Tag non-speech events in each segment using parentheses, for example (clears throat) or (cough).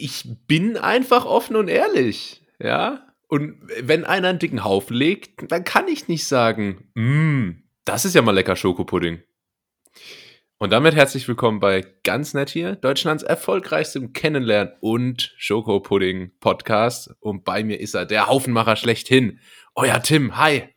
ich bin einfach offen und ehrlich, ja. Und wenn einer einen dicken Haufen legt, dann kann ich nicht sagen, mm, das ist ja mal lecker Schokopudding. Und damit herzlich willkommen bei Ganz Nett hier, Deutschlands erfolgreichstem Kennenlernen und Schokopudding Podcast. Und bei mir ist er, der Haufenmacher schlechthin. Euer Tim, hi.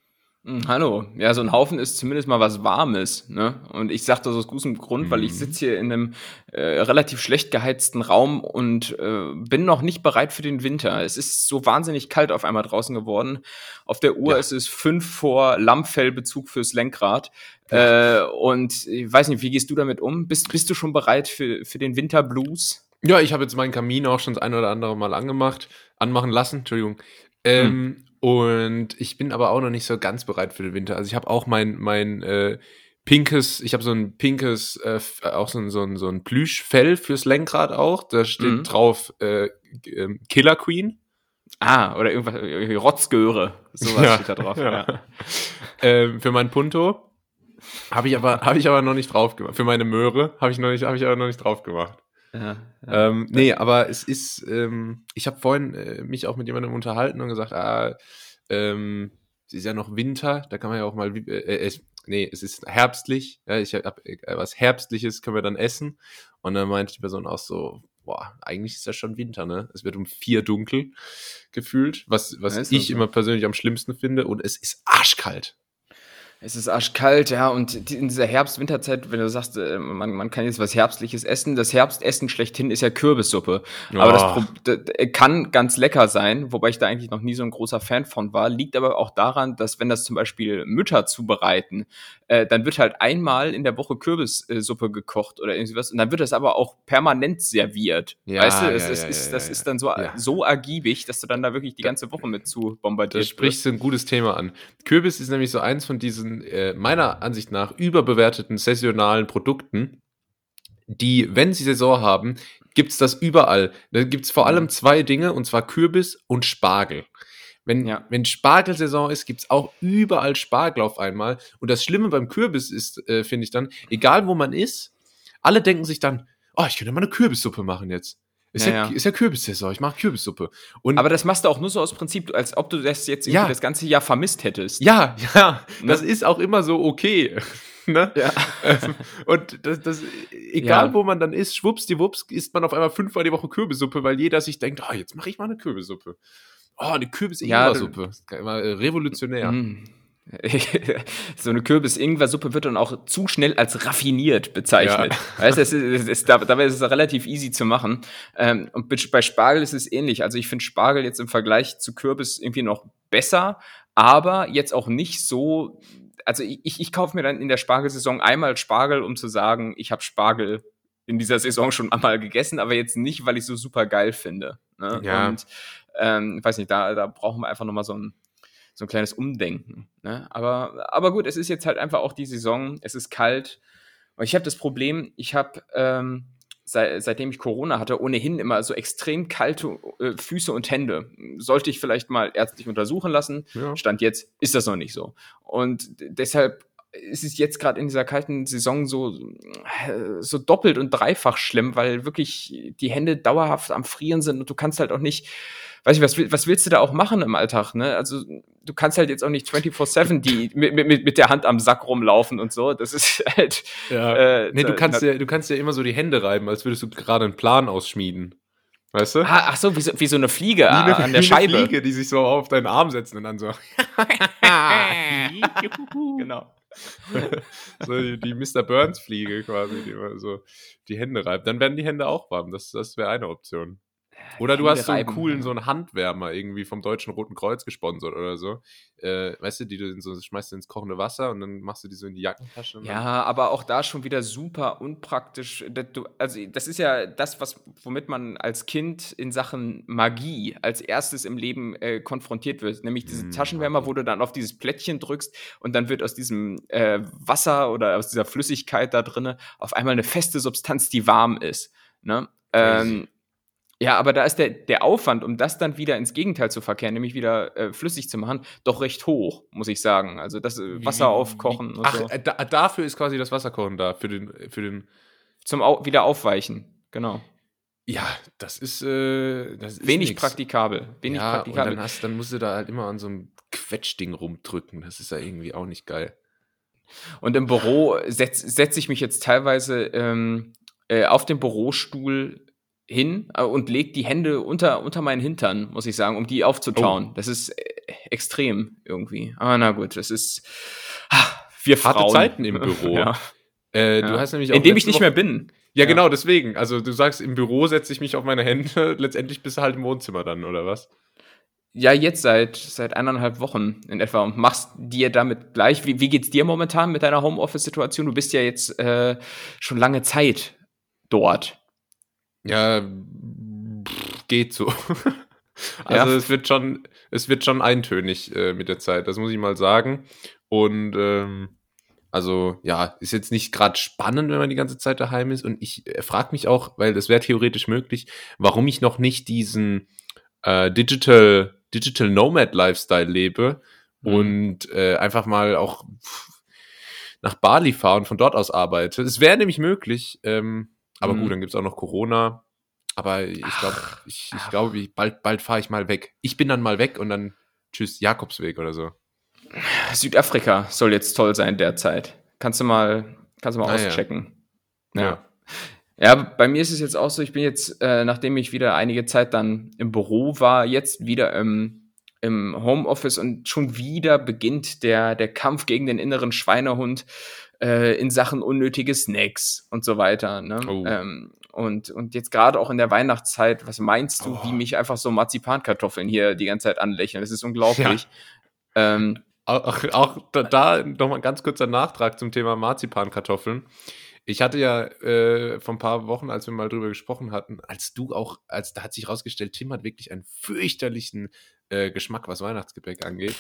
Hm, hallo. Ja, so ein Haufen ist zumindest mal was Warmes. Ne? Und ich sage das aus gutem Grund, weil ich mhm. sitze hier in einem äh, relativ schlecht geheizten Raum und äh, bin noch nicht bereit für den Winter. Es ist so wahnsinnig kalt auf einmal draußen geworden. Auf der Uhr ja. ist es fünf vor Lammfellbezug fürs Lenkrad. Ja. Äh, und ich weiß nicht, wie gehst du damit um? Bist, bist du schon bereit für, für den Winterblues? Ja, ich habe jetzt meinen Kamin auch schon das ein oder andere Mal angemacht, anmachen lassen, Entschuldigung. Ähm, hm. Und ich bin aber auch noch nicht so ganz bereit für den Winter. Also ich habe auch mein, mein äh, pinkes, ich habe so ein pinkes, äh, auch so ein, so ein, so ein Plüschfell fürs Lenkrad auch. Da steht mhm. drauf äh, äh, Killer Queen. Ah, oder irgendwas, irgendwie Rotzgöre. Sowas (laughs) ja, steht da drauf. Ja. ja. (laughs) ähm, für mein Punto habe ich aber habe ich aber noch nicht drauf gemacht. Für meine Möhre habe ich noch nicht habe ich aber noch nicht drauf gemacht. Ja, ja. Ähm, nee, aber es ist, ähm, ich habe vorhin äh, mich auch mit jemandem unterhalten und gesagt, ah, ähm, es ist ja noch Winter, da kann man ja auch mal, äh, äh, nee, es ist herbstlich, ja, ich habe äh, was Herbstliches können wir dann essen. Und dann meinte die Person auch so, boah, eigentlich ist ja schon Winter, ne? Es wird um vier dunkel gefühlt, was, was ich so. immer persönlich am schlimmsten finde. Und es ist arschkalt. Es ist arschkalt, ja, und in dieser Herbst-Winterzeit, wenn du sagst, äh, man, man kann jetzt was Herbstliches essen, das Herbstessen schlechthin ist ja Kürbissuppe. Oh. Aber das, das, kann ganz lecker sein, wobei ich da eigentlich noch nie so ein großer Fan von war. Liegt aber auch daran, dass wenn das zum Beispiel Mütter zubereiten, äh, dann wird halt einmal in der Woche Kürbissuppe gekocht oder irgendwie was, und dann wird das aber auch permanent serviert. Ja, weißt du, es, ja, es ja, ist, das ist dann so, so ergiebig, dass du dann da wirklich die ganze Woche mit zu bombardierst. Da sprichst du ein gutes Thema an. Kürbis ist nämlich so eins von diesen äh, meiner Ansicht nach überbewerteten saisonalen Produkten, die, wenn sie Saison haben, gibt es das überall. Da gibt es vor allem zwei Dinge, und zwar Kürbis und Spargel. Wenn, ja. wenn Spargelsaison ist, gibt es auch überall Spargel auf einmal. Und das Schlimme beim Kürbis ist, äh, finde ich dann, egal wo man ist, alle denken sich dann, oh, ich könnte mal eine Kürbissuppe machen jetzt. Ist ja, ja, ist ja Kürbissaison, ich mache Kürbissuppe. Und Aber das machst du auch nur so aus Prinzip, als ob du das jetzt ja. das ganze Jahr vermisst hättest. Ja, ja, ne? das ist auch immer so okay. (laughs) ne? Ja. Ähm, und das, das egal ja. wo man dann ist, schwuppsdiwupps, isst man auf einmal fünfmal die Woche Kürbissuppe, weil jeder sich denkt, oh, jetzt mache ich mal eine Kürbissuppe. Oh, eine Kürbis-Ingwer-Suppe. Ja, revolutionär. Mm. (laughs) so eine Kürbis-Ingwer-Suppe wird dann auch zu schnell als raffiniert bezeichnet. Ja. (laughs) Weißt, es ist, es ist, dabei ist es relativ easy zu machen. Ähm, und bei Spargel ist es ähnlich. Also ich finde Spargel jetzt im Vergleich zu Kürbis irgendwie noch besser, aber jetzt auch nicht so. Also ich, ich kaufe mir dann in der Spargelsaison einmal Spargel, um zu sagen, ich habe Spargel in dieser Saison schon einmal gegessen, aber jetzt nicht, weil ich so super geil finde. Ne? Ja. Und ähm, weiß nicht, da, da brauchen wir einfach nochmal so ein so ein kleines Umdenken. Ne? Aber, aber gut, es ist jetzt halt einfach auch die Saison, es ist kalt. Und ich habe das Problem, ich habe, ähm, seit, seitdem ich Corona hatte, ohnehin immer so extrem kalte äh, Füße und Hände. Sollte ich vielleicht mal ärztlich untersuchen lassen. Ja. Stand jetzt ist das noch nicht so. Und deshalb ist es jetzt gerade in dieser kalten Saison so, so doppelt und dreifach schlimm, weil wirklich die Hände dauerhaft am Frieren sind und du kannst halt auch nicht weiß ich, was, was willst du da auch machen im Alltag, ne? Also, du kannst halt jetzt auch nicht 24-7 die (laughs) mit, mit, mit der Hand am Sack rumlaufen und so. Das ist halt. Ja. Äh, nee, du kannst ja, du kannst ja immer so die Hände reiben, als würdest du gerade einen Plan ausschmieden. Weißt du? Ah, ach so, wie so, wie so eine Fliege wie eine, an der wie Scheibe. Eine Fliege, die sich so auf deinen Arm setzen und dann so. (laughs) (laughs) genau. (laughs) so die, die Mr. Burns-Fliege quasi, die immer so die Hände reibt. Dann werden die Hände auch warm. Das, das wäre eine Option. Oder du hast so einen coolen, so einen Handwärmer irgendwie vom Deutschen Roten Kreuz gesponsert oder so. Äh, weißt du, die du so schmeißt du ins kochende Wasser und dann machst du die so in die Jackentasche. Ja, aber auch da schon wieder super unpraktisch. Also, das ist ja das, was, womit man als Kind in Sachen Magie als erstes im Leben äh, konfrontiert wird. Nämlich diese mm, Taschenwärmer, wo du dann auf dieses Plättchen drückst und dann wird aus diesem äh, Wasser oder aus dieser Flüssigkeit da drinne auf einmal eine feste Substanz, die warm ist. Ne? Ähm, ja, aber da ist der, der Aufwand, um das dann wieder ins Gegenteil zu verkehren, nämlich wieder äh, flüssig zu machen, doch recht hoch, muss ich sagen. Also das äh, Wasser aufkochen. Und Ach, so. Äh, da, dafür ist quasi das Wasserkochen da, für den, für den. Zum Au wieder aufweichen, genau. Ja, das ist, äh, das ist wenig nix. praktikabel. Wenig ja, praktikabel. Und dann, hast, dann musst du da halt immer an so einem Quetschding rumdrücken. Das ist ja irgendwie auch nicht geil. Und im Büro setze setz ich mich jetzt teilweise ähm, äh, auf den Bürostuhl hin äh, und lege die Hände unter, unter meinen Hintern, muss ich sagen, um die aufzutauen. Oh. Das ist äh, extrem irgendwie. Aber na gut, das ist. Ach, wir Harte Frauen. Zeiten im (laughs) Büro. ja. Äh, ja. Du hast nämlich auch Indem ich nicht mehr bin. Ja, ja, genau, deswegen. Also du sagst, im Büro setze ich mich auf meine Hände, (laughs) letztendlich bist du halt im Wohnzimmer dann, oder was? Ja, jetzt seit, seit eineinhalb Wochen in etwa und machst dir damit gleich. Wie, wie geht's dir momentan mit deiner Homeoffice-Situation? Du bist ja jetzt äh, schon lange Zeit dort. Ja, geht so. (laughs) also ja. es wird schon, es wird schon eintönig äh, mit der Zeit, das muss ich mal sagen. Und ähm, also ja, ist jetzt nicht gerade spannend, wenn man die ganze Zeit daheim ist. Und ich äh, frage mich auch, weil das wäre theoretisch möglich, warum ich noch nicht diesen äh, Digital, Digital Nomad Lifestyle lebe mhm. und äh, einfach mal auch nach Bali fahre und von dort aus arbeite. Es wäre nämlich möglich, ähm, aber mhm. gut, dann gibt es auch noch Corona. Aber ich glaube, ich, ich glaube, bald, bald fahre ich mal weg. Ich bin dann mal weg und dann tschüss, Jakobsweg oder so. Südafrika soll jetzt toll sein derzeit. Kannst du mal, kannst du mal ah, auschecken. Ja. ja. Ja, bei mir ist es jetzt auch so, ich bin jetzt, äh, nachdem ich wieder einige Zeit dann im Büro war, jetzt wieder im, im Homeoffice und schon wieder beginnt der, der Kampf gegen den inneren Schweinehund äh, in Sachen unnötige Snacks und so weiter. Ne? Oh. Ähm, und, und jetzt gerade auch in der Weihnachtszeit, was meinst du, oh. wie mich einfach so Marzipankartoffeln hier die ganze Zeit anlächeln? Das ist unglaublich. Ja. Ähm, auch, auch da, da nochmal ein ganz kurzer Nachtrag zum Thema Marzipankartoffeln. Ich hatte ja äh, vor ein paar Wochen, als wir mal drüber gesprochen hatten, als du auch, als da hat sich rausgestellt, Tim hat wirklich einen fürchterlichen äh, Geschmack, was Weihnachtsgebäck angeht.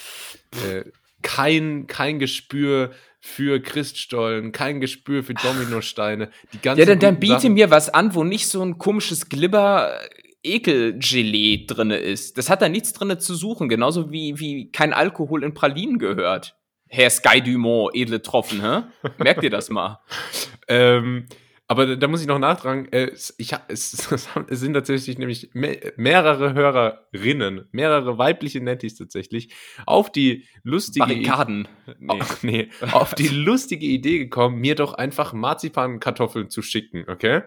Äh, kein, kein Gespür für Christstollen, kein Gespür für Dominosteine. Die ganzen ja, dann, dann biete Sachen. mir was an, wo nicht so ein komisches Glibber Ekelgelee drinne ist. Das hat da nichts drinne zu suchen, genauso wie, wie kein Alkohol in Pralinen gehört. Herr Sky Dumont, edle Tropfen, hä? Merkt ihr das mal? (laughs) ähm, aber da muss ich noch nachtragen, äh, ich, es, (laughs) es, sind tatsächlich nämlich mehrere Hörerinnen, mehrere weibliche Nettis tatsächlich, auf die lustige Barrikaden. Nee. Auf, nee, auf die lustige Idee gekommen, mir doch einfach Marzipankartoffeln zu schicken, okay?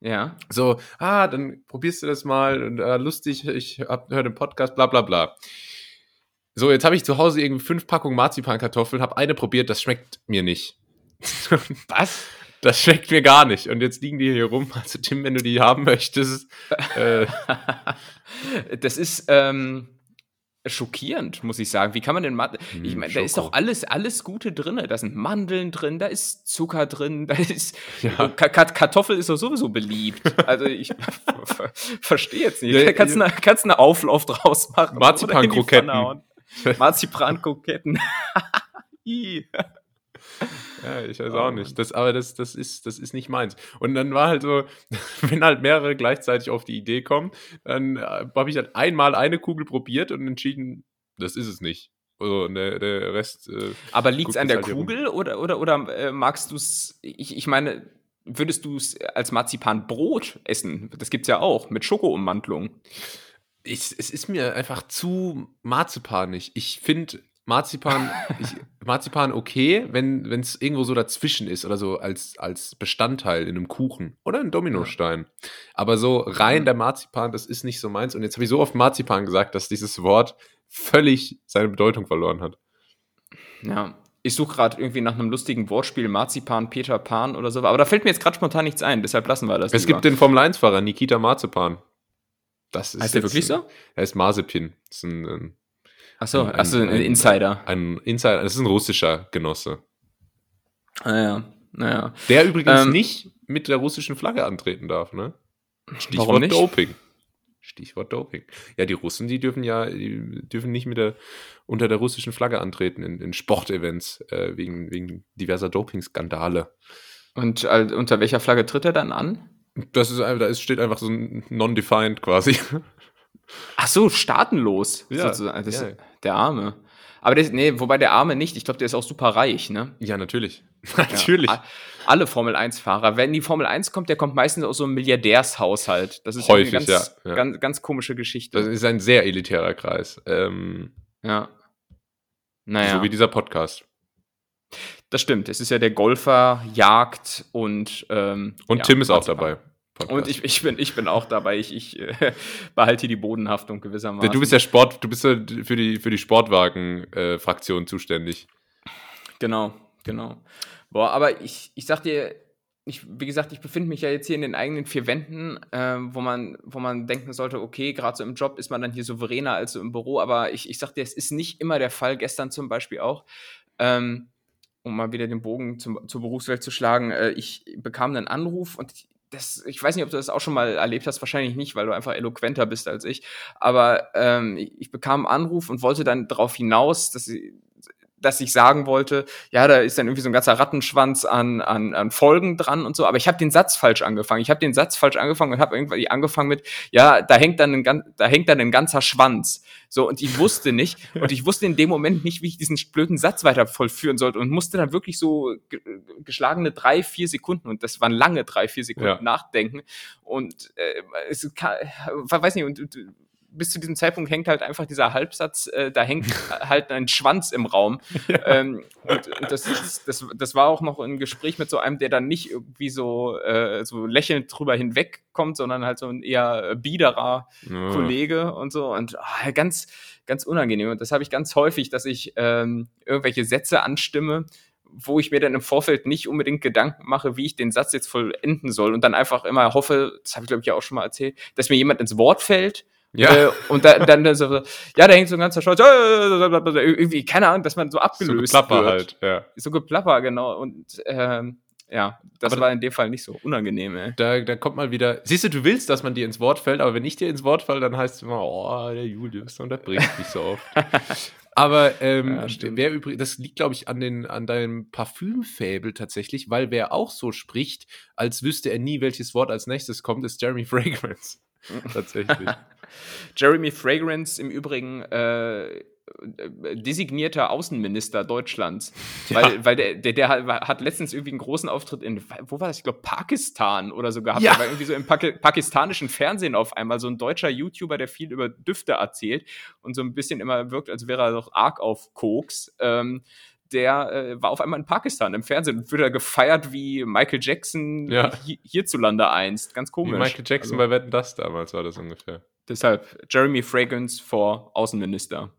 Ja. So, ah, dann probierst du das mal und äh, lustig, ich höre den Podcast, bla bla bla. So, jetzt habe ich zu Hause irgendwie fünf Packungen Marzipankartoffeln, habe eine probiert, das schmeckt mir nicht. (laughs) Was? Das schmeckt mir gar nicht. Und jetzt liegen die hier rum. Also, Tim, wenn du die haben möchtest. Äh. (laughs) das ist, ähm, schockierend, muss ich sagen. Wie kann man denn Mathe? Hm, ich meine, da ist doch alles, alles Gute drin. Da sind Mandeln drin, da ist Zucker drin, (laughs) da ist ja. Kartoffel ist doch sowieso beliebt. Also ich (laughs) verstehe jetzt nicht. Ja, kannst, ja. Eine, kannst eine Auflauf draus machen. Marzipan-Kroketten. Marzipan-Kroketten. Ja, ich weiß auch nicht. Das, aber das, das, ist, das ist nicht meins. Und dann war halt so, (laughs) wenn halt mehrere gleichzeitig auf die Idee kommen, dann äh, habe ich halt einmal eine Kugel probiert und entschieden, das ist es nicht. Also der, der Rest. Äh, aber liegt es an der halt Kugel oder, oder, oder äh, magst du es? Ich, ich meine, würdest du es als Marzipanbrot essen? Das gibt es ja auch mit Schokoummantelung. Ich, es ist mir einfach zu marzipanig. Ich finde Marzipan, ich, Marzipan okay, wenn es irgendwo so dazwischen ist oder so als, als Bestandteil in einem Kuchen oder einem Dominostein. Aber so rein der Marzipan, das ist nicht so meins. Und jetzt habe ich so oft Marzipan gesagt, dass dieses Wort völlig seine Bedeutung verloren hat. Ja, ich suche gerade irgendwie nach einem lustigen Wortspiel, Marzipan, Peter Pan oder so. Aber da fällt mir jetzt gerade spontan nichts ein, deshalb lassen wir das. Es lieber. gibt den Formel-1-Fahrer, Nikita Marzipan. Das ist heißt der wirklich so? Er ist Marzipin. Das ist ein, ein Achso, ein, achso, ein, ein, Insider. Ein Insider, das ist ein russischer Genosse. Naja, ah, naja. Der übrigens ähm, nicht mit der russischen Flagge antreten darf, ne? Stichwort nicht? Doping. Stichwort Doping. Ja, die Russen, die dürfen ja, die dürfen nicht mit der, unter der russischen Flagge antreten in, in Sportevents, äh, wegen, wegen diverser Dopingskandale. Und äh, unter welcher Flagge tritt er dann an? Das ist, da ist, steht einfach so non-defined quasi. Ach so, staatenlos. Ja, sozusagen. Das, ja. Der Arme. Aber der, nee, wobei der Arme nicht. Ich glaube, der ist auch super reich, ne? Ja, natürlich. (laughs) natürlich. Ja, alle Formel-1-Fahrer. Wenn die Formel 1 kommt, der kommt meistens aus so einem Milliardärshaushalt. Das ist häufig, ganz, ja, ja. Ganz, ganz komische Geschichte. Das ist ein sehr elitärer Kreis. Ähm, ja. Naja. So wie dieser Podcast. Das stimmt. Es ist ja der Golfer, Jagd und. Ähm, und ja, Tim ist auch dabei. Podcast. Und ich, ich, bin, ich bin auch dabei. Ich, ich äh, (laughs) behalte hier die Bodenhaftung gewissermaßen. Du bist ja Sport, du bist ja für die, für die Sportwagen-Fraktion äh, zuständig. Genau, genau. Boah, aber ich, ich sag dir, ich, wie gesagt, ich befinde mich ja jetzt hier in den eigenen vier Wänden, äh, wo, man, wo man denken sollte, okay, gerade so im Job ist man dann hier souveräner als so im Büro, aber ich, ich sag dir, es ist nicht immer der Fall, gestern zum Beispiel auch. Ähm, um mal wieder den Bogen zum, zur Berufswelt zu schlagen, äh, ich bekam einen Anruf und das, ich weiß nicht, ob du das auch schon mal erlebt hast, wahrscheinlich nicht, weil du einfach eloquenter bist als ich. Aber ähm, ich bekam einen Anruf und wollte dann darauf hinaus, dass sie dass ich sagen wollte, ja, da ist dann irgendwie so ein ganzer Rattenschwanz an, an, an Folgen dran und so, aber ich habe den Satz falsch angefangen. Ich habe den Satz falsch angefangen und habe irgendwie angefangen mit, ja, da hängt dann ein, da hängt dann ein ganzer Schwanz. So, und ich wusste nicht, (laughs) und ich wusste in dem Moment nicht, wie ich diesen blöden Satz weiter vollführen sollte und musste dann wirklich so geschlagene drei, vier Sekunden, und das waren lange drei, vier Sekunden ja. nachdenken. Und äh, es kann, weiß nicht, und, und bis zu diesem Zeitpunkt hängt halt einfach dieser Halbsatz, äh, da hängt (laughs) halt ein Schwanz im Raum. (laughs) Ja. Ähm, und, und das, das, das war auch noch ein Gespräch mit so einem, der dann nicht irgendwie so, äh, so lächelnd drüber hinwegkommt, sondern halt so ein eher biederer ja. Kollege und so. Und oh, ganz, ganz unangenehm. Und das habe ich ganz häufig, dass ich ähm, irgendwelche Sätze anstimme, wo ich mir dann im Vorfeld nicht unbedingt Gedanken mache, wie ich den Satz jetzt vollenden soll und dann einfach immer hoffe, das habe ich glaube ich ja auch schon mal erzählt, dass mir jemand ins Wort fällt ja. Äh, und da, dann so, ja, da hängt so ein ganzer Scholz, irgendwie, keine Ahnung, dass man so abgelöst so Geplapper wird. halt, ja. So Geplapper, genau. Und ähm, ja, das aber war in dem Fall nicht so unangenehm, ey. Da, da kommt mal wieder. Siehst du, du willst, dass man dir ins Wort fällt, aber wenn ich dir ins Wort falle, dann heißt es immer, oh, der Julius, und das bringt mich so oft. (laughs) aber ähm, ja, wer übrigens, das liegt, glaube ich, an, den, an deinem Parfümfabel tatsächlich, weil wer auch so spricht, als wüsste er nie, welches Wort als nächstes kommt, ist Jeremy Fragrance. (laughs) tatsächlich. Jeremy Fragrance im Übrigen äh, designierter Außenminister Deutschlands. (laughs) Ja. Weil, weil der, der, der, hat letztens irgendwie einen großen Auftritt in, wo war das? Ich glaube, Pakistan oder so gehabt. Ja. Der war irgendwie so im Paki pakistanischen Fernsehen auf einmal. So ein deutscher YouTuber, der viel über Düfte erzählt und so ein bisschen immer wirkt, als wäre er doch arg auf Koks. Ähm, der äh, war auf einmal in Pakistan im Fernsehen und wurde gefeiert wie Michael Jackson ja. hi hierzulande einst. Ganz komisch. Wie Michael Jackson also, bei Wetten das damals war das ungefähr. Deshalb Jeremy Fragrance vor Außenminister.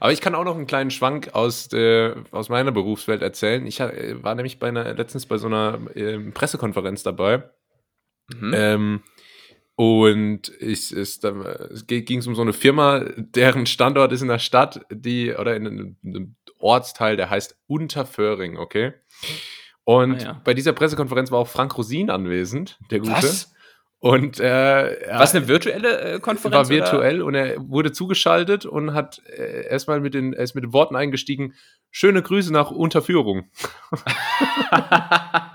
Aber ich kann auch noch einen kleinen Schwank aus, äh, aus meiner Berufswelt erzählen. Ich äh, war nämlich bei einer, letztens bei so einer äh, Pressekonferenz dabei. Mhm. Ähm, und ich, es, es ging um so eine Firma, deren Standort ist in der Stadt, die, oder in einem Ortsteil, der heißt Unterföhring, okay? Und ah, ja. bei dieser Pressekonferenz war auch Frank Rosin anwesend, der Gute. Was? Und äh, was eine virtuelle äh, Konferenz? War virtuell oder? und er wurde zugeschaltet und hat äh, erstmal mit den, er ist mit den Worten eingestiegen: Schöne Grüße nach Unterführung. (laughs) (laughs)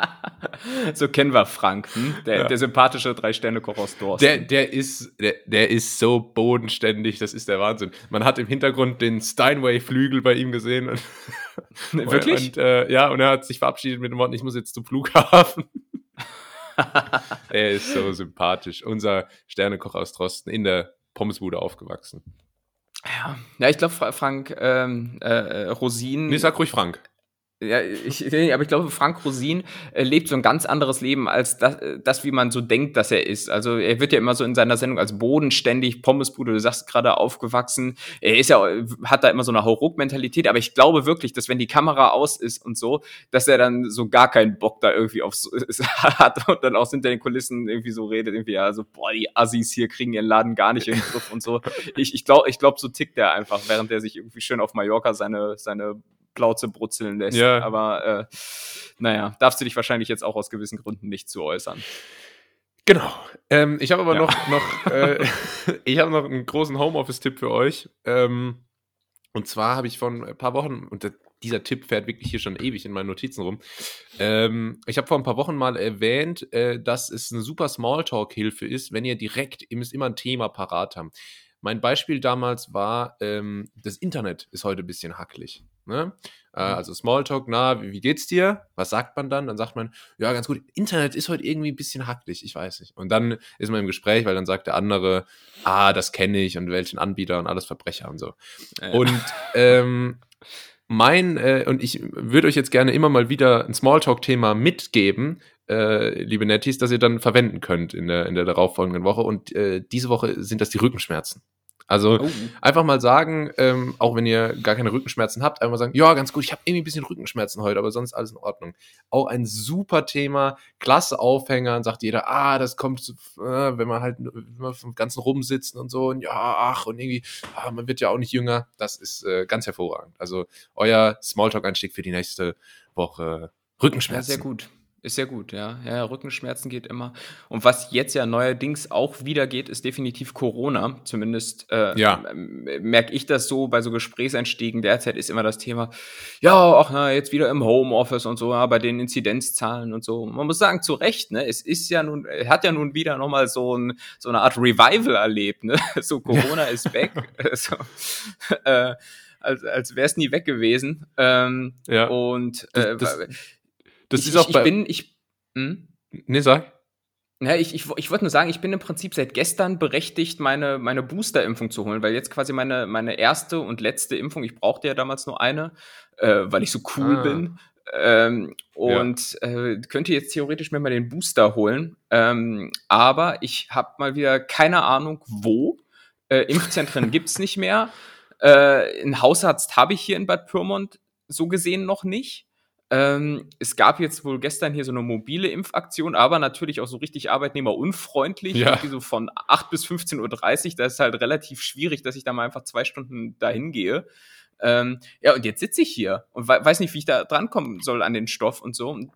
(laughs) so kennen wir Frank, hm? der, ja. der sympathische Drei-Sterne-Koch aus Dorsten. Der, der, ist, der, der ist so bodenständig, das ist der Wahnsinn. Man hat im Hintergrund den Steinway-Flügel bei ihm gesehen. Und, (laughs) Wirklich? Und, äh, ja, und er hat sich verabschiedet mit dem Wort: Ich muss jetzt zum Flughafen. (laughs) er ist so sympathisch. Unser Sternekoch aus Drosten in der Pommesbude aufgewachsen. Ja, ja ich glaube, Frank ähm, äh, äh, Rosin. Nee, sag ruhig Frank. Ja, ich, aber ich glaube, Frank Rosin äh, lebt so ein ganz anderes Leben als das, äh, das, wie man so denkt, dass er ist. Also er wird ja immer so in seiner Sendung als bodenständig Pommesbude, du sagst gerade aufgewachsen. Er ist ja, hat da immer so eine Hauruck-Mentalität, aber ich glaube wirklich, dass wenn die Kamera aus ist und so, dass er dann so gar keinen Bock da irgendwie aufs (laughs) hat und dann auch hinter den Kulissen irgendwie so redet, irgendwie, ja, so, boah, die Assis hier kriegen ihren Laden gar nicht in den Griff und so. Ich, ich glaube, ich glaub, so tickt er einfach, während er sich irgendwie schön auf Mallorca seine, seine Plauze brutzeln lässt. Ja. Aber äh, naja, darfst du dich wahrscheinlich jetzt auch aus gewissen Gründen nicht zu äußern. Genau. Ähm, ich habe aber ja. noch, noch äh, (laughs) ich habe noch einen großen Homeoffice-Tipp für euch. Ähm, und zwar habe ich vor ein paar Wochen, und dieser Tipp fährt wirklich hier schon ewig in meinen Notizen rum. Ähm, ich habe vor ein paar Wochen mal erwähnt, äh, dass es eine super Smalltalk-Hilfe ist, wenn ihr direkt, ihr müsst immer ein Thema parat haben. mein Beispiel damals war, ähm, das Internet ist heute ein bisschen hackelig. Ne? Äh, mhm. also Smalltalk, na, wie, wie, geht's dir? Was sagt man dann? Dann sagt man, ja, ganz gut, Internet ist heute irgendwie ein bisschen hackelig, ich weiß nicht. Und dann ist man im Gespräch, weil dann sagt der andere, ah, das kenne ich und welchen Anbieter und alles Verbrecher und so. Ja. Und ähm, mein, äh, und ich würde euch jetzt gerne immer mal wieder ein Smalltalk-Thema mitgeben, äh, liebe Netties, das ihr dann verwenden könnt in der, in der darauffolgenden Woche. Und äh, diese Woche sind das die Rückenschmerzen. Also oh. einfach mal sagen, ähm, auch wenn ihr gar keine Rückenschmerzen habt, einfach mal sagen, ja, ganz gut, ich habe irgendwie ein bisschen Rückenschmerzen heute, aber sonst alles in Ordnung. Auch ein super Thema, klasse Aufhänger, und sagt jeder, ah, das kommt, äh, wenn man halt immer vom ganzen rumsitzen und so, und ja, ach, und irgendwie, ah, man wird ja auch nicht jünger. Das ist äh, ganz hervorragend. Also euer Smalltalk-Einstieg für die nächste Woche. Rückenschmerzen. Ja, sehr gut. Ist ja gut, ja. Ja, Rückenschmerzen geht immer. Und was jetzt ja neuerdings auch wieder geht, ist definitiv Corona. Zumindest äh, ja. merke ich das so bei so Gesprächseinstiegen. Derzeit ist immer das Thema, ja, ach na, jetzt wieder im Homeoffice und so, ja, bei den Inzidenzzahlen und so. Man muss sagen, zu Recht, ne? Es ist ja nun, hat ja nun wieder nochmal so, ein, so eine Art Revival erlebt, ne? (laughs) So Corona ist weg. (laughs) so, äh, als, als wäre es nie weg gewesen. Ähm, ja. Und äh, das, das ich, ist auch ich, bei. bin, ich. Hm? Nee, sag. Ja, ich, ich, ich wollte nur sagen, ich bin im Prinzip seit gestern berechtigt, meine, meine Booster-Impfung zu holen, weil jetzt quasi meine, meine erste und letzte Impfung, ich brauchte ja damals nur eine, äh, weil ich so cool ah. bin. Ähm, und ja. äh, könnte jetzt theoretisch mir mal den Booster holen. Ähm, aber ich habe mal wieder keine Ahnung, wo. Äh, Impfzentren (laughs) gibt's nicht mehr. Äh, einen Hausarzt habe ich hier in Bad Pyrmont so gesehen noch nicht. Ähm, es gab jetzt wohl gestern hier so eine mobile Impfaktion, aber natürlich auch so richtig arbeitnehmerunfreundlich, ja. so von 8 bis 15.30 Uhr. Da ist halt relativ schwierig, dass ich da mal einfach zwei Stunden dahin gehe. Ähm, ja, und jetzt sitze ich hier und we weiß nicht, wie ich da drankommen soll an den Stoff und so. Und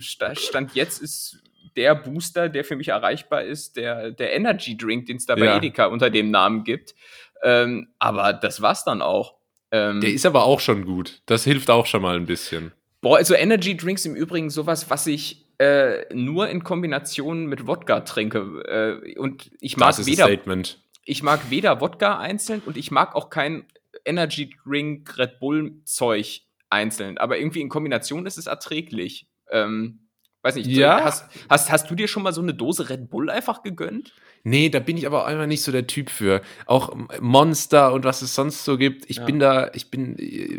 Stand jetzt ist der Booster, der für mich erreichbar ist, der, der Energy Drink, den es da bei ja. Edeka unter dem Namen gibt. Ähm, aber das war's dann auch. Ähm, der ist aber auch schon gut. Das hilft auch schon mal ein bisschen. Boah, also Energy Drinks im Übrigen sowas, was ich äh, nur in Kombination mit Wodka trinke. Äh, und ich mag weder. Statement. Ich mag weder Wodka einzeln und ich mag auch kein Energy Drink Red Bull Zeug einzeln. Aber irgendwie in Kombination ist es erträglich. Ähm, weiß nicht, ja? hast, hast, hast du dir schon mal so eine Dose Red Bull einfach gegönnt? Nee, da bin ich aber einfach nicht so der Typ für. Auch Monster und was es sonst so gibt. Ich ja. bin da, ich bin,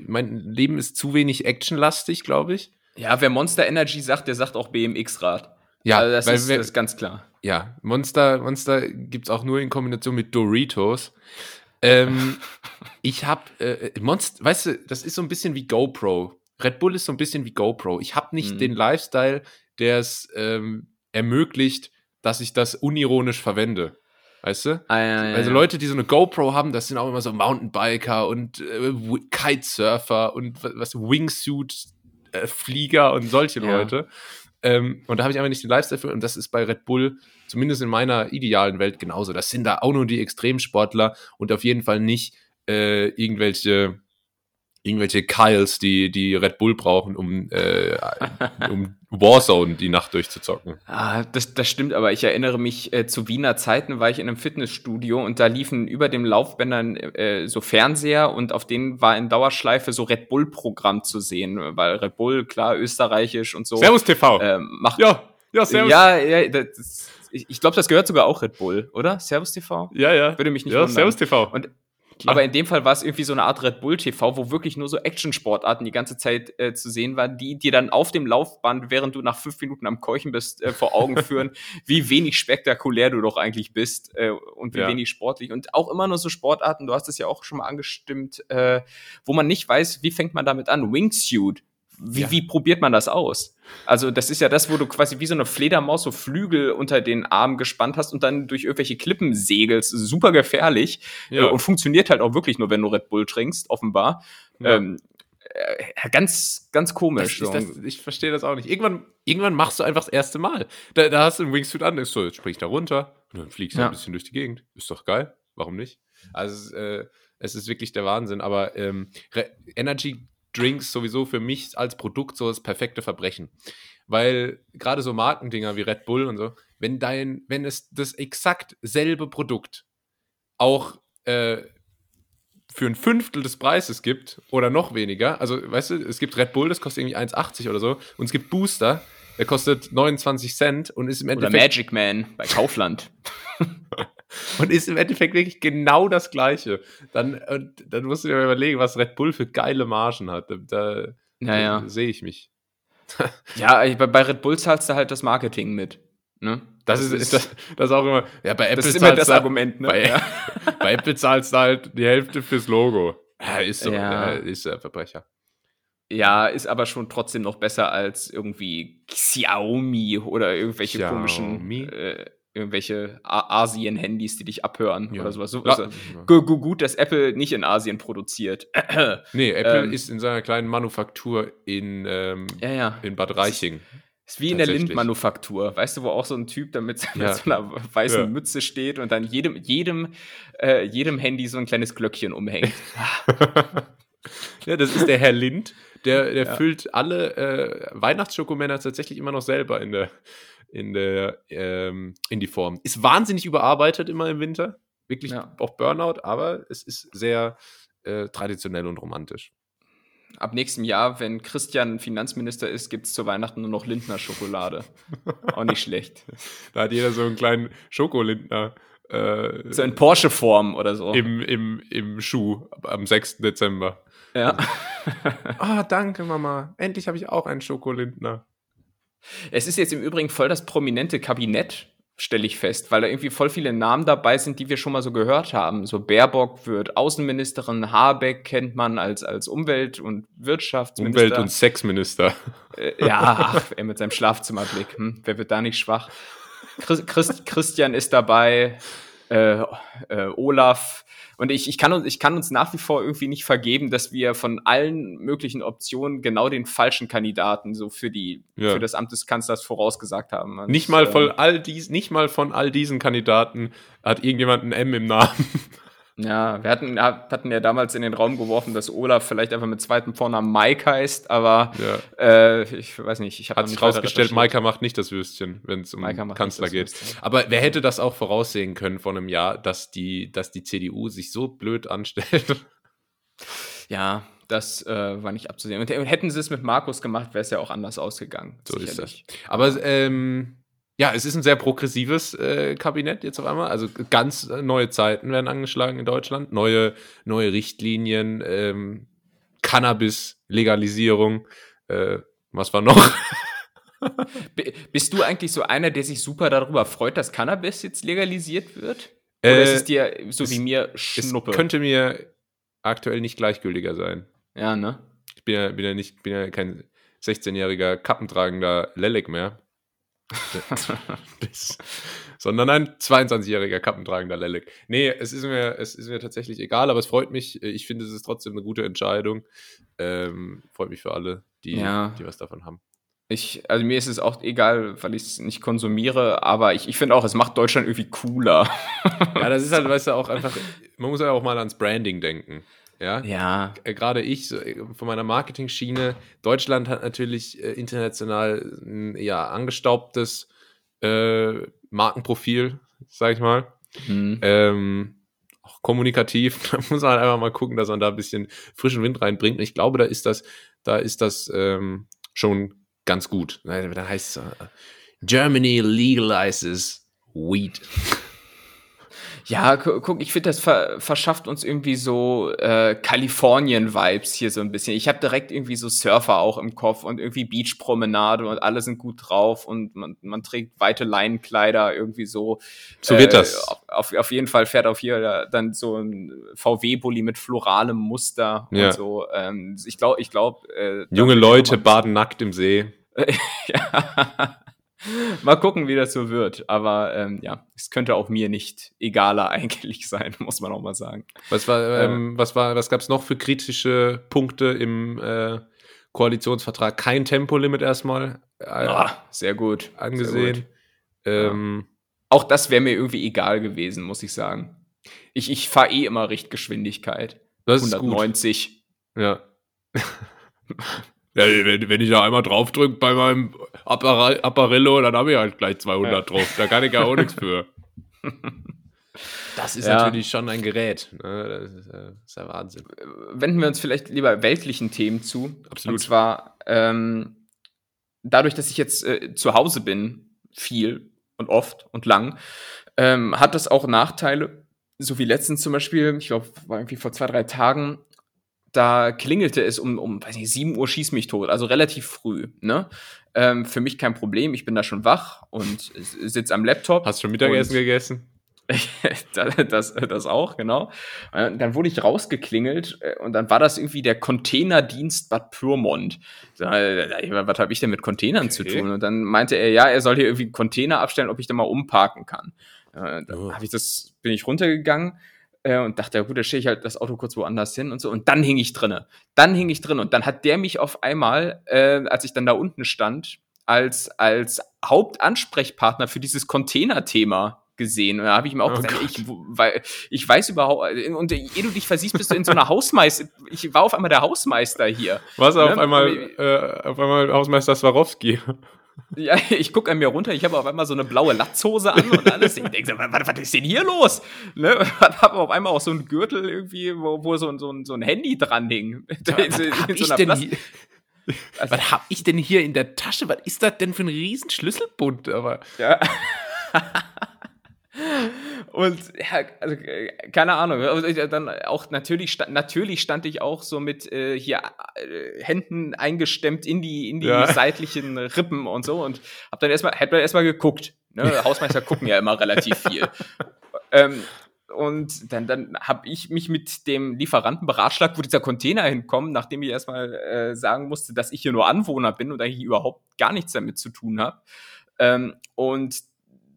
mein Leben ist zu wenig actionlastig, glaube ich. Ja, wer Monster Energy sagt, der sagt auch BMX-Rad. Ja, also das, ist, wir, das ist ganz klar. Ja, Monster, Monster gibt es auch nur in Kombination mit Doritos. Ähm, (laughs) ich habe äh, Monster, weißt du, das ist so ein bisschen wie GoPro. Red Bull ist so ein bisschen wie GoPro. Ich habe nicht mhm. den Lifestyle, der es ähm, ermöglicht, dass ich das unironisch verwende. Weißt du? Ah, ja, ja, also Leute, die so eine GoPro haben, das sind auch immer so Mountainbiker und äh, Kitesurfer und was Wingsuit-Flieger äh, und solche. Leute. Ähm, und da habe ich einfach nicht den Lifestyle für. Und das ist bei Red Bull, zumindest in meiner idealen Welt, genauso. Das sind da auch nur die Extremsportler und auf jeden Fall nicht äh, irgendwelche irgendwelche Kyles, die, die Red Bull brauchen, um, äh, um (laughs) Warzone die Nacht durchzuzocken. Ah, das, das stimmt, aber ich erinnere mich, äh, zu Wiener Zeiten war ich in einem Fitnessstudio und da liefen über dem Laufbändern äh, so Fernseher und auf denen war in Dauerschleife so Red Bull-Programm zu sehen, weil Red Bull, klar, österreichisch und so. Servus TV. Äh, macht, ja, ja, Servus. Ja, ja, das, ich, ich glaube, das gehört sogar auch Red Bull, oder? Servus TV? Ja, ja. Würde mich nicht ja, wundern. Servus TV. Und Klar. Aber in dem Fall war es irgendwie so eine Art Red Bull TV, wo wirklich nur so Action-Sportarten die ganze Zeit äh, zu sehen waren, die dir dann auf dem Laufband, während du nach fünf Minuten am Keuchen bist, äh, vor Augen (laughs) führen, wie wenig spektakulär du doch eigentlich bist äh, und wie ja. wenig sportlich. Und auch immer nur so Sportarten, du hast es ja auch schon mal angestimmt, äh, wo man nicht weiß, wie fängt man damit an. Wingsuit, wie, ja. wie probiert man das aus? Also, das ist ja das, wo du quasi wie so eine Fledermaus so Flügel unter den Armen gespannt hast und dann durch irgendwelche Klippen segelst. Super gefährlich ja. äh, und funktioniert halt auch wirklich nur, wenn du Red Bull trinkst, offenbar. Ja. Ähm, äh, ganz, ganz komisch. Das, das, ich verstehe das auch nicht. Irgendwann, irgendwann machst du einfach das erste Mal. Da, da hast du ein Wingsuit an, ist so, jetzt springst da runter und dann fliegst du ja. ein bisschen durch die Gegend. Ist doch geil. Warum nicht? Also, äh, es ist wirklich der Wahnsinn. Aber ähm, Energy Drinks sowieso für mich als Produkt so das perfekte Verbrechen. Weil gerade so Markendinger wie Red Bull und so, wenn dein, wenn es das exakt selbe Produkt auch äh, für ein Fünftel des Preises gibt oder noch weniger. Also, weißt du, es gibt Red Bull, das kostet irgendwie 1,80 oder so. Und es gibt Booster, der kostet 29 Cent und ist im Endeffekt. Oder Magic Man bei Kaufland. (laughs) und ist im Endeffekt wirklich genau das Gleiche. Dann, dann musst du dir überlegen, was Red Bull für geile Margen hat. Da, da, naja. da sehe ich mich. (laughs) ja, bei Red Bull zahlst du halt das Marketing mit. Ne? Das, das, ist, das, das auch immer. Ja, bei Apple das ist immer das Argument. Ne? Bei, ja. (laughs) bei Apple zahlst du halt die Hälfte fürs Logo. Ja, ist so. Ja. ist ein Verbrecher. Ja, ist aber schon trotzdem noch besser als irgendwie Xiaomi oder irgendwelche Xiaomi. komischen äh, irgendwelche Asien-Handys, die dich abhören ja. oder sowas. So, also, ja. Gut, dass Apple nicht in Asien produziert. (clears throat) nee, Apple ähm, ist in seiner kleinen Manufaktur in, ähm, ja, in Bad Reiching. Ist wie in der Lindmanufaktur, weißt du, wo auch so ein Typ da mit, mit (laughs) so einer weißen Mütze steht und dann jedem, jedem, äh, jedem Handy so ein kleines Glöckchen umhängt. (laughs) ja, das ist der Herr Lind, der, der füllt alle äh, Weihnachtsschokomänner tatsächlich immer noch selber in der, in der, ähm, in die Form. Ist wahnsinnig überarbeitet immer im Winter. Wirklich ja. auch Burnout, aber es ist sehr äh, traditionell und romantisch. Ab nächstem Jahr, wenn Christian Finanzminister ist, gibt es zu Weihnachten nur noch Lindner Schokolade. (laughs) auch nicht schlecht. Da hat jeder so einen kleinen Schokolindner. Äh, so in Porsche-Form oder so. Im, im, Im Schuh am 6. Dezember. Ja. Ah, oh, danke, Mama. Endlich habe ich auch einen Schokolindner. Es ist jetzt im Übrigen voll das prominente Kabinett, stelle ich fest, weil da irgendwie voll viele Namen dabei sind, die wir schon mal so gehört haben. So Baerbock wird Außenministerin, Habeck kennt man als, als Umwelt- und Wirtschaftsminister. Umwelt- und Sexminister. Äh, ja, ach, er mit seinem Schlafzimmerblick. Hm, wer wird da nicht schwach? Christ, Christian ist dabei, äh, äh, Olaf und ich, ich, kann uns, ich kann uns nach wie vor irgendwie nicht vergeben, dass wir von allen möglichen Optionen genau den falschen Kandidaten so für, die, ja. für das Amt des Kanzlers vorausgesagt haben. Und, nicht, mal von ähm, all dies, nicht mal von all diesen Kandidaten hat irgendjemand ein M im Namen. Ja, wir hatten, hatten ja damals in den Raum geworfen, dass Olaf vielleicht einfach mit zweitem Vornamen Mike heißt, aber ja. äh, ich weiß nicht. Ich Hat sich rausgestellt, Maika macht nicht das Würstchen, wenn es um Kanzler geht. Würstchen. Aber wer hätte das auch voraussehen können vor einem Jahr, dass die, dass die CDU sich so blöd anstellt? Ja, das äh, war nicht abzusehen. Und hätten sie es mit Markus gemacht, wäre es ja auch anders ausgegangen. So sicherlich. ist das. Aber ähm, ja, es ist ein sehr progressives äh, Kabinett jetzt auf einmal. Also ganz neue Zeiten werden angeschlagen in Deutschland, neue, neue Richtlinien, ähm, Cannabis-Legalisierung. Äh, was war noch? (laughs) Bist du eigentlich so einer, der sich super darüber freut, dass Cannabis jetzt legalisiert wird? Oder äh, ist es dir so es, wie mir Schnuppe? Es könnte mir aktuell nicht gleichgültiger sein. Ja, ne? Ich bin ja, bin ja nicht, bin ja kein 16-jähriger kappentragender Lelek mehr. (laughs) sondern ein 22-jähriger kappentragender Lelek. Nee, es ist, mir, es ist mir tatsächlich egal, aber es freut mich. Ich finde, es ist trotzdem eine gute Entscheidung. Ähm, freut mich für alle, die, ja. die was davon haben. Ich, also mir ist es auch egal, weil ich es nicht konsumiere, aber ich, ich finde auch, es macht Deutschland irgendwie cooler. ja, das ist halt, (laughs) weißt du, auch einfach, man muss ja auch mal ans Branding denken. Ja. ja. Äh, gerade ich äh, von meiner Marketing-Schiene. Deutschland hat natürlich äh, international ein ja, angestaubtes äh, Markenprofil, sag ich mal. Mhm. Ähm, auch kommunikativ. (laughs) Da muss man halt einfach mal gucken, dass man da ein bisschen frischen Wind reinbringt. Und ich glaube, da ist das, da ist das ähm, schon ganz gut. Da heißt es, Germany legalizes weed. Ja, guck, ich finde, das ver verschafft uns irgendwie so äh, Kalifornien-Vibes hier so ein bisschen. Ich habe direkt irgendwie so Surfer auch im Kopf und irgendwie Beachpromenade und alle sind gut drauf und man, man trägt weite Leinenkleider irgendwie so. So wird äh, das. Auf, auf jeden Fall fährt auf hier dann so ein VW-Bully mit floralem Muster ja. und so. Ähm, ich glaube, ich glaube. Äh, Junge Leute baden nackt im See. (laughs) ja. (laughs) Mal gucken, wie das so wird. Aber ähm, ja, es könnte auch mir nicht egaler (laughs) eigentlich sein, muss man auch mal sagen. Was war, ähm, was war, was gab es noch für kritische Punkte im äh, Koalitionsvertrag? Kein Tempolimit erstmal. Äh, oh, sehr gut. Angesehen. Sehr gut. Ähm. Auch das wäre mir irgendwie egal gewesen, muss ich sagen. Ich, ich fahre eh immer Richtgeschwindigkeit. Das 190. Ist gut. Ja. (laughs) Ja, wenn, wenn ich da einmal draufdrücke bei meinem Apparillo, dann habe ich halt gleich 200 ja. drauf. Da kann ich ja auch nichts für. (laughs) Das ist ja. natürlich schon ein Gerät. Ne? Das, ist, das, ist, ja Wahnsinn. Wenden wir uns vielleicht lieber weltlichen Themen zu. Absolut. Und zwar ähm, dadurch, dass ich jetzt äh, zu Hause bin, viel und oft und lang, ähm, hat das auch Nachteile. So wie letztens zum Beispiel, ich glaube, war irgendwie vor zwei, drei Tagen, da klingelte es um, um weiß nicht, 7 Uhr schieß mich tot, also relativ früh. Ne? Ähm, für mich kein Problem, ich bin da schon wach und sitze am Laptop. Hast du schon Mittagessen gegessen? (laughs) das, das auch, genau. Und dann wurde ich rausgeklingelt äh, und dann war das irgendwie der Containerdienst Bad Pyrmont. Was habe ich denn mit Containern okay. zu tun? Und dann meinte er, ja, er soll hier irgendwie einen Container abstellen, ob ich da mal umparken kann. Dann oh. ich das, bin ich runtergegangen äh, und dachte, ja gut, da stehe ich halt das Auto kurz woanders hin und so. Und dann hing ich drinne. Dann hing ich drin und dann hat der mich auf einmal, äh, als ich dann da unten stand, als, als Hauptansprechpartner für dieses Container-Thema gesehen. Und da habe ich mir auch oh gesagt, ich, weil, ich weiß überhaupt, und ehe du dich versiehst, bist du in so einer Hausmeister. Ich war auf einmal der Hausmeister hier. Was ne? auf einmal, äh, auf einmal Hausmeister Swarovski. Ja, (laughs) ich gucke an mir runter, ich habe auf einmal so eine blaue Latzhose an und alles. Ich denke, was, was ist denn hier los? Ne? (laughs) Und habe auf einmal auch so einen Gürtel irgendwie, wo, wo so, so, so ein Handy dran hing. (laughs) Was, in, hab, in so ich denn hier, also, was hab ich denn hier in der Tasche? Was ist das denn für ein Riesenschlüsselbund? Aber ja. Und ja, also keine Ahnung. Dann auch natürlich stand, natürlich stand ich auch so mit äh, hier äh, Händen eingestemmt in die in die ja. (laughs) seitlichen Rippen und so und hab dann erstmal hätte erstmal geguckt. Ne? Hausmeister gucken ja immer relativ viel. ähm, und dann, dann habe ich mich mit dem Lieferanten beratschlagt, wo dieser Container hinkommt, nachdem ich erstmal äh, sagen musste, dass ich hier nur Anwohner bin und eigentlich überhaupt gar nichts damit zu tun habe. Ähm, und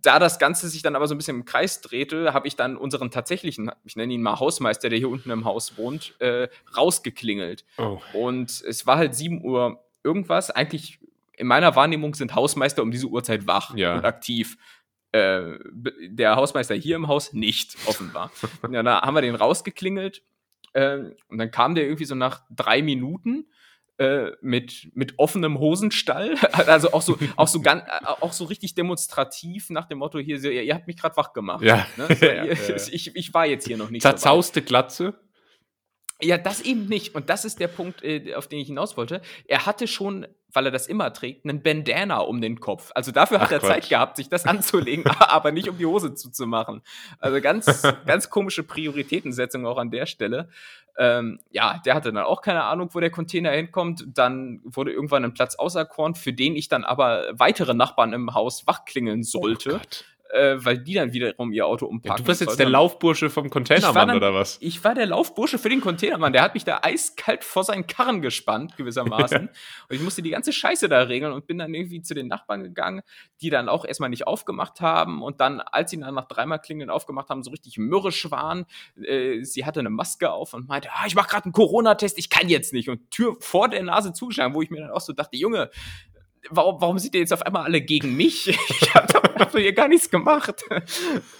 da das Ganze sich dann aber so ein bisschen im Kreis drehte, habe ich dann unseren tatsächlichen, ich nenne ihn mal Hausmeister, der hier unten im Haus wohnt, äh, rausgeklingelt. Oh. Und es war halt 7 Uhr irgendwas. Eigentlich in meiner Wahrnehmung sind Hausmeister um diese Uhrzeit wach ja. und aktiv. Äh, der Hausmeister hier im Haus nicht, offenbar. (laughs) ja, da haben wir den rausgeklingelt. Äh, und dann kam der irgendwie so nach drei Minuten äh, mit, mit offenem Hosenstall, (laughs) also auch so, auch so ganz, äh, auch so richtig demonstrativ nach dem Motto hier, ihr, ihr habt mich gerade wach gemacht. Ja. Ne? So, (laughs) ja, ihr, ja. Ich, ich war jetzt hier noch nicht. Zerzauste so Glatze. Ja, das eben nicht. Und das ist der Punkt, äh, auf den ich hinaus wollte. Er hatte schon, weil er das immer trägt, einen Bandana um den Kopf. Also dafür hat Ach er Gott. Zeit gehabt, sich das (laughs) anzulegen, aber nicht um die Hose zuzumachen. Also ganz, (laughs) ganz komische Prioritätensetzung auch an der Stelle. Ähm, ja, der hatte dann auch keine Ahnung, wo der Container hinkommt. Dann wurde irgendwann ein Platz auserkoren, für den ich dann aber weitere Nachbarn im Haus wachklingeln sollte. Oh äh, weil die dann wiederum ihr Auto umparken. Ja, du bist jetzt der Laufbursche vom Containermann dann, oder was? Ich war der Laufbursche für den Containermann. Der hat mich da eiskalt vor seinen Karren gespannt, gewissermaßen. (laughs) und ich musste die ganze Scheiße da regeln und bin dann irgendwie zu den Nachbarn gegangen, die dann auch erstmal nicht aufgemacht haben und dann, als sie dann nach dreimal Klingeln aufgemacht haben, so richtig mürrisch waren. Äh, sie hatte eine Maske auf und meinte, ah, ich mache gerade einen Corona-Test, ich kann jetzt nicht. Und Tür vor der Nase zugeschlagen, wo ich mir dann auch so dachte, Junge, warum, warum sind die jetzt auf einmal alle gegen mich? (laughs) Ich habe hab hier gar nichts gemacht.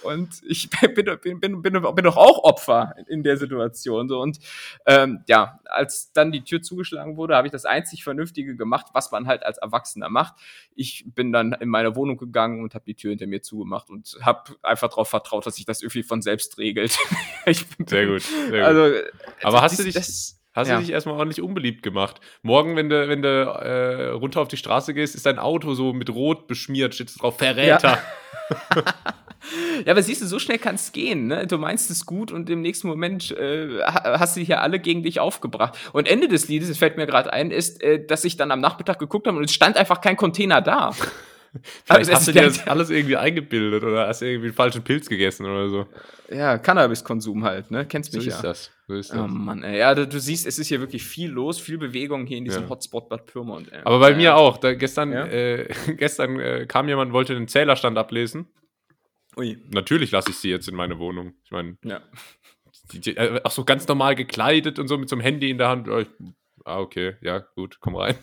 Und ich bin, bin, bin, bin, bin doch auch Opfer in der Situation. So. Und ähm, ja, als dann die Tür zugeschlagen wurde, habe ich das einzig Vernünftige gemacht, was man halt als Erwachsener macht. Ich bin dann in meine Wohnung gegangen und habe die Tür hinter mir zugemacht und habe einfach darauf vertraut, dass sich das irgendwie von selbst regelt. (laughs) bin, sehr gut. Sehr gut. Also, Aber hast du dich... Das, Hast ja. du dich erstmal ordentlich unbeliebt gemacht. Morgen, wenn du, wenn du äh, runter auf die Straße gehst, ist dein Auto so mit Rot beschmiert, steht drauf, Verräter. Ja. (laughs) ja, aber siehst du, so schnell kann es gehen. Ne? Du meinst es gut und im nächsten Moment äh, hast du hier alle gegen dich aufgebracht. Und Ende des Liedes, das fällt mir gerade ein, ist, äh, dass ich dann am Nachmittag geguckt habe und es stand einfach kein Container da. Vielleicht also, hast du dir das alles irgendwie eingebildet oder hast irgendwie einen falschen Pilz gegessen oder so. Ja, Cannabiskonsum halt, ne? Kennst mich so ja. Ist das. So ist das. Oh Mann, ey. Ja, du, du, siehst, es ist hier wirklich viel los, viel Bewegung hier in diesem ja. Hotspot Bad Pyrmont. Ey. Aber bei ja. mir auch. Da, gestern ja? äh, (laughs) gestern äh, kam jemand, wollte den Zählerstand ablesen. Ui. Natürlich lasse ich sie jetzt in meine Wohnung. Ich meine, ja. äh, auch so ganz normal gekleidet und so mit so einem Handy in der Hand. Ich ah, okay, ja, gut, komm rein.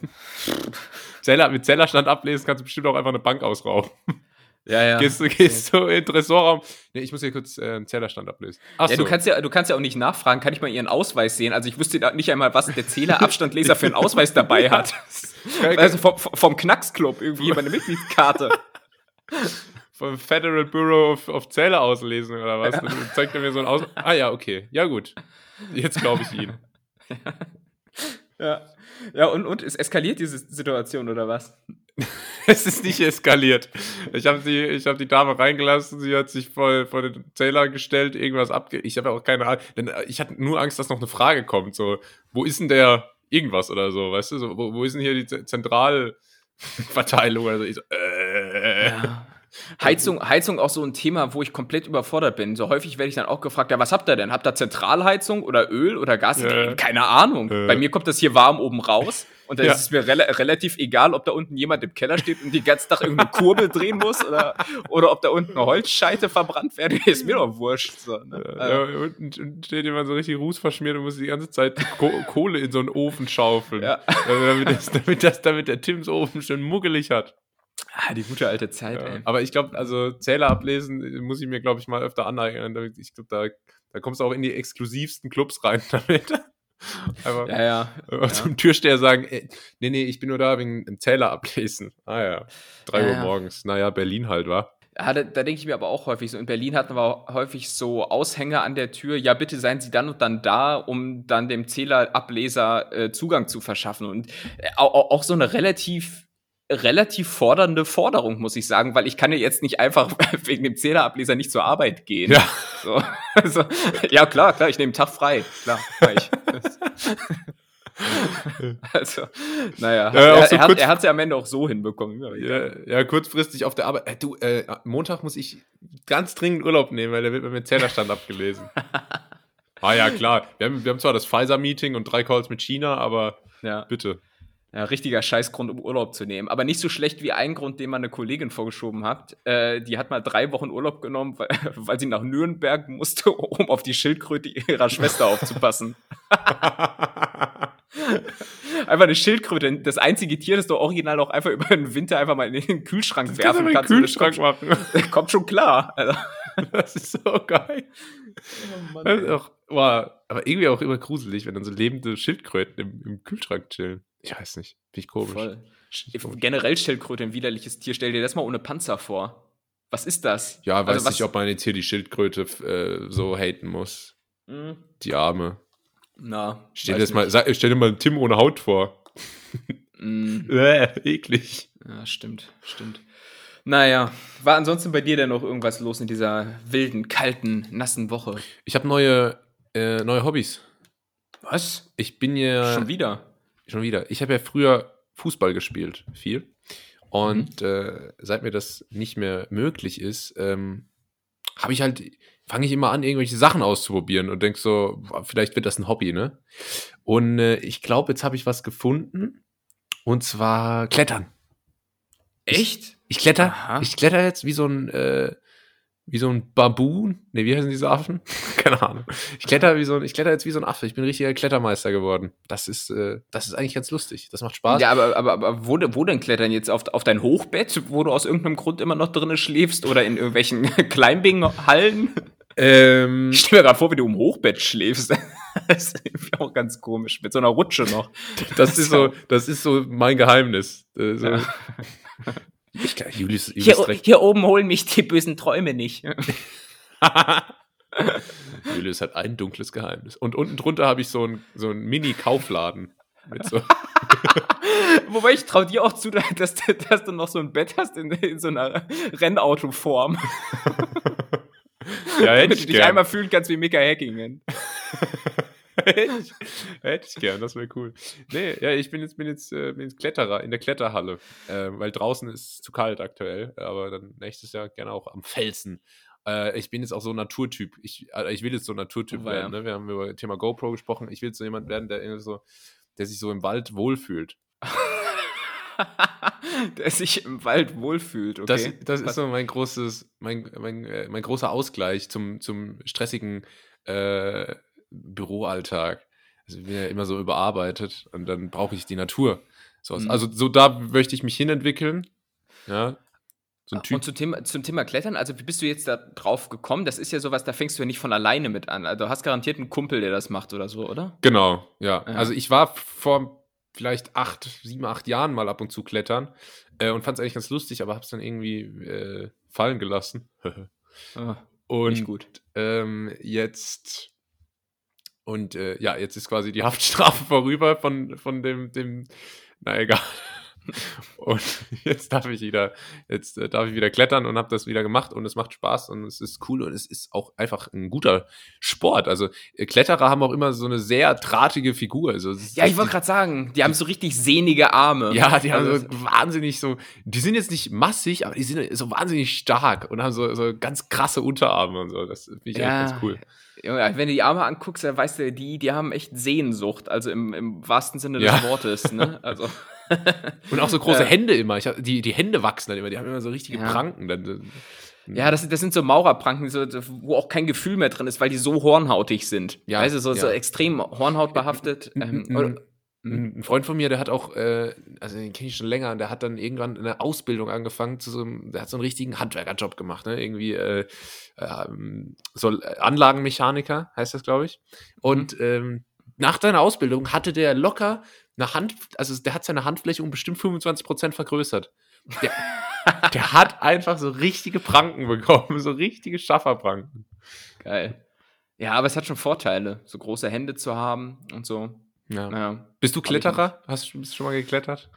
(laughs) Zeller, mit Zellerstand ablesen kannst du bestimmt auch einfach eine Bank ausrauben. Ja, ja. Gehst, du, gehst du in den Tresorraum. Nee, ich muss hier kurz äh, einen Zählerstand ablesen. Ach ja, so. du kannst ja, du kannst ja auch nicht nachfragen, kann ich mal ihren Ausweis sehen? Also ich wüsste nicht einmal, was der Zählerabstandleser für einen Ausweis dabei (laughs) hat. also vom, vom Knacksclub irgendwie, meine Mitgliedskarte. (laughs) vom Federal Bureau of, of Zähler auslesen oder was? Dann zeigt er mir so ein Aus. Ah ja, okay. Ja, gut. Jetzt glaube ich ihn. Ja. Ja, und, und es eskaliert diese Situation oder was? (laughs) es ist nicht eskaliert. Ich habe die, hab die Dame reingelassen, sie hat sich vor, vor den Zähler gestellt, irgendwas abge... Ich habe ja auch keine Ahnung, denn ich hatte nur Angst, dass noch eine Frage kommt, so, wo ist denn der irgendwas oder so, weißt du, so, wo, wo ist denn hier die Zentralverteilung oder so? Ich so äh, ja. Heizung, Heizung auch so ein Thema, wo ich komplett überfordert bin. So häufig werde ich dann auch gefragt, ja, was habt ihr denn? Habt ihr Zentralheizung oder Öl oder Gas? Ja. Keine Ahnung. Ja. Bei mir kommt das hier warm oben raus und dann ja. ist es mir re relativ egal, ob da unten jemand im Keller steht und den ganzen Tag irgendeine Kurbel drehen muss oder, oder ob da unten eine Holzscheite verbrannt werden. (laughs) Ist mir doch wurscht. So, ne? ja, ja, unten steht jemand so richtig rußverschmiert und muss die ganze Zeit Ko (laughs) Kohle in so einen Ofen schaufeln. Ja. damit, das, damit, das, damit der Tims Ofen schön muggelig hat. Ah, die gute alte Zeit, ja, ey. Aber ich glaube, also Zähler ablesen muss ich mir, glaube ich, mal öfter aneignen. Ich glaube, da, da kommst du auch in die exklusivsten Clubs rein (laughs) damit. Einfach ja, ja. ja. zum Türsteher sagen, ey, nee, nee, ich bin nur da wegen dem Zähler ablesen. Ah ja, drei ja, Uhr morgens. Naja, Berlin halt, war. Ja, da, da denke ich mir aber auch häufig so. In Berlin hatten wir häufig so Aushänge an der Tür. Ja, bitte seien Sie dann und dann da, um dann dem Zählerableser äh, Zugang zu verschaffen. Und äh, auch, auch so eine relativ relativ fordernde Forderung, muss ich sagen, weil ich kann ja jetzt nicht einfach (laughs) wegen dem Zählerableser nicht zur Arbeit gehen. Ja, so, (laughs) also, ja klar, klar, ich nehme einen Tag frei. Klar, ich. (laughs) also, naja, ja, er, so er, hat, er hat es ja am Ende auch so hinbekommen. Ja, ja, kurzfristig auf der Arbeit. Äh, du, äh, Montag muss ich ganz dringend Urlaub nehmen, weil da wird mir Zählerstand abgelesen. ah ja, klar. Wir haben, wir haben zwar das Pfizer-Meeting und drei Calls mit China, aber ja. bitte. Ja, richtiger Scheißgrund, um Urlaub zu nehmen. Aber nicht so schlecht wie ein Grund, den man eine Kollegin vorgeschoben hat. Äh, die hat mal drei Wochen Urlaub genommen, weil, (laughs) weil sie nach Nürnberg musste, (laughs) um auf die Schildkröte ihrer Schwester aufzupassen. (laughs) einfach eine Schildkröte, das einzige Tier, das du original auch einfach über den Winter einfach mal in den Kühlschrank das werfen kannst. Den Kühlschrank machen. kommt schon klar. Also. Das ist so geil. Oh Mann, das ist auch, wow, aber irgendwie auch immer gruselig, wenn dann so lebende Schildkröten im, im Kühlschrank chillen. Ich weiß nicht. Finde ich komisch. Voll. komisch. Generell Schildkröte ein widerliches Tier. Stell dir das mal ohne Panzer vor. Was ist das? Ja, also weiß nicht, ob man jetzt hier die Schildkröte äh, so haten muss. Mhm. Die Arme. Na. Stell dir, mal, sag, stell dir mal Tim ohne Haut vor. Mm. (laughs) äh, eklig. Ja, stimmt, stimmt. Naja, war ansonsten bei dir denn noch irgendwas los in dieser wilden, kalten, nassen Woche? Ich habe neue, äh, neue Hobbys. Was? Ich bin ja. Schon wieder? Schon wieder. Ich habe ja früher Fußball gespielt, viel. Und mhm. äh, seit mir das nicht mehr möglich ist, ähm, habe ich halt, fange ich immer an, irgendwelche Sachen auszuprobieren und denk so, vielleicht wird das ein Hobby, ne? Und äh, ich glaube, jetzt habe ich was gefunden. Und zwar Klettern. Echt? Ich, ich kletter, Aha. ich kletter jetzt wie so ein, äh, wie so ein Baboon. Ne, wie heißen diese Affen? (laughs) Keine Ahnung. Ich kletter wie so ein, ich kletter jetzt wie so ein Affe. Ich bin richtiger Klettermeister geworden. Das ist, äh, das ist eigentlich ganz lustig. Das macht Spaß. Ja, aber, aber, aber wo, wo denn klettern jetzt? Auf, auf dein Hochbett, wo du aus irgendeinem Grund immer noch drinnen schläfst? Oder in irgendwelchen (laughs) Climbing-Hallen? Ähm, ich stelle mir gerade vor, wie du im Hochbett schläfst. (laughs) das ist auch ganz komisch. Mit so einer Rutsche noch. Das ist so, das ist so mein Geheimnis. Äh, so. Ja. Ich, Julius, Julius hier, hier, oben holen mich die bösen Träume nicht. (laughs) Julius hat ein dunkles Geheimnis. Und unten drunter habe ich so einen so Mini-Kaufladen. So (laughs) Wobei ich traue dir auch zu, dass, dass, du noch so ein Bett hast in, in so einer Rennautoform. Ja, hätte (laughs) Damit ich du dich gern. einmal fühlen kannst wie Mika Hackingen. (laughs) hätte, ich, hätte ich gern, das wäre cool. Nee, ja, ich bin jetzt, bin jetzt, äh, bin jetzt Kletterer in der Kletterhalle, äh, weil draußen ist zu kalt aktuell, aber dann nächstes Jahr gerne auch am Felsen. Äh, ich bin jetzt auch so ein Naturtyp. Ich, äh, ich will jetzt so ein Naturtyp oh, werden. Ja. Ne? Wir haben über das Thema GoPro gesprochen. Ich will jetzt so jemand werden, der, so, der sich so im Wald wohlfühlt. (laughs) der sich im Wald wohlfühlt, okay. Das, das ist so mein großes, mein, mein, äh, mein großer Ausgleich zum, zum stressigen äh, Büroalltag. Also ich bin ja immer so überarbeitet und dann brauche ich die Natur. So, mhm. Also so da möchte ich mich hinentwickeln. Ja. So ein Typ. Und zum Thema, zum Thema Klettern, also wie bist du jetzt da drauf gekommen? Das ist ja sowas, da fängst du ja nicht von alleine mit an. Also du hast garantiert einen Kumpel, der das macht oder so, oder? Genau, ja. ja. Also ich war vor vielleicht acht, sieben, acht Jahren mal ab und zu klettern äh, und fand es eigentlich ganz lustig, aber habe es dann irgendwie äh, fallen gelassen. (laughs) ah, und gut. Ähm, jetzt und äh, ja, jetzt ist quasi die (laughs) Haftstrafe vorüber von, von dem, dem, na egal. Und (laughs) jetzt darf ich wieder, jetzt äh, darf ich wieder klettern und habe das wieder gemacht und es macht Spaß und es ist cool und es ist auch einfach ein guter Sport. Also äh, Kletterer haben auch immer so eine sehr drahtige Figur. Also, ja, ich wollte gerade sagen, die haben so richtig sehnige Arme. Ja, die haben also, so wahnsinnig so, die sind jetzt nicht massig, aber die sind so wahnsinnig stark und haben so, so ganz krasse Unterarme und so. Das finde ich ja, ganz cool. Ja, wenn du die Arme anguckst, dann weißt du, die, die haben echt Sehnsucht, also im, im wahrsten Sinne des ja. Wortes. Ne? Also. (laughs) (laughs) Und auch so große äh, Hände immer. Hab, die, die Hände wachsen dann immer, die haben immer so richtige ja. Pranken. Dann, ja, das, das sind so Maurerpranken, so, wo auch kein Gefühl mehr drin ist, weil die so hornhautig sind. Ja, weißt du, so, ja. so extrem hornhautbehaftet. Ähm, ein Freund von mir, der hat auch, äh, also den kenne ich schon länger, der hat dann irgendwann eine Ausbildung angefangen zu so einem, der hat so einen richtigen Handwerkerjob gemacht, ne? Irgendwie äh, äh, so Anlagenmechaniker heißt das, glaube ich. Und mhm. ähm, nach seiner Ausbildung hatte der locker eine Hand, also der hat seine Handfläche um bestimmt 25 Prozent vergrößert. Der, (laughs) der hat einfach so richtige Pranken bekommen, so richtige Schafferpranken. Geil. Ja, aber es hat schon Vorteile, so große Hände zu haben und so. Ja. ja. Bist du Kletterer? Hast du, bist du schon mal geklettert?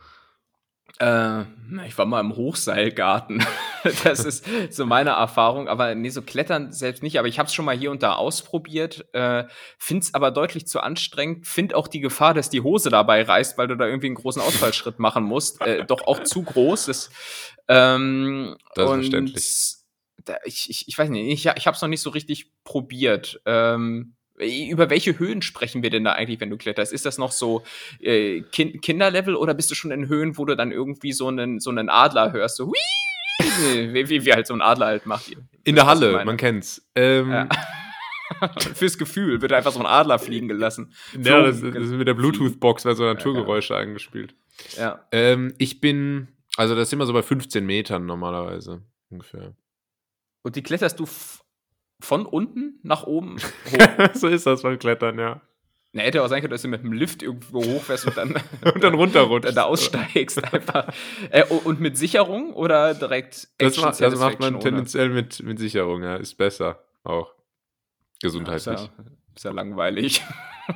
Äh, ich war mal im Hochseilgarten. (laughs) das ist so meine Erfahrung. Aber nee, so klettern selbst nicht. Aber ich habe es schon mal hier und da ausprobiert. Äh, Finde es aber deutlich zu anstrengend. Find auch die Gefahr, dass die Hose dabei reißt, weil du da irgendwie einen großen Ausfallschritt machen musst. Äh, doch auch zu groß. Das, ähm, das ist verständlich. Da, ich, ich, ich weiß nicht, ich, ich habe es noch nicht so richtig probiert. Ähm, über welche Höhen sprechen wir denn da eigentlich, wenn du kletterst? Ist das noch so äh, kind Kinderlevel oder bist du schon in Höhen, wo du dann irgendwie so einen, so einen Adler hörst? So, (laughs) wie, wie, wie halt so ein Adler halt macht. In der Halle, man kennt's. Ähm, ja. (laughs) Fürs Gefühl wird einfach so ein Adler fliegen gelassen. (laughs) Ja, das, das ist mit der Bluetooth-Box, weil so Naturgeräusche ja, ja. eingespielt. Ja. Ähm, ich bin, also das ist immer so bei 15 Metern normalerweise ungefähr. Und die kletterst du von unten nach oben (laughs) hoch. so ist das beim Klettern, ja. Na, hätte auch sein können, dass du mit dem Lift irgendwo hochfährst und dann, (laughs) und dann runterrutschst. (laughs) da aussteigst einfach. Äh, und mit Sicherung oder direkt Action Das, macht, das macht man tendenziell mit, mit Sicherung, ja. Ist besser auch. Gesundheitlich. Ja, ist, ja, ist ja langweilig.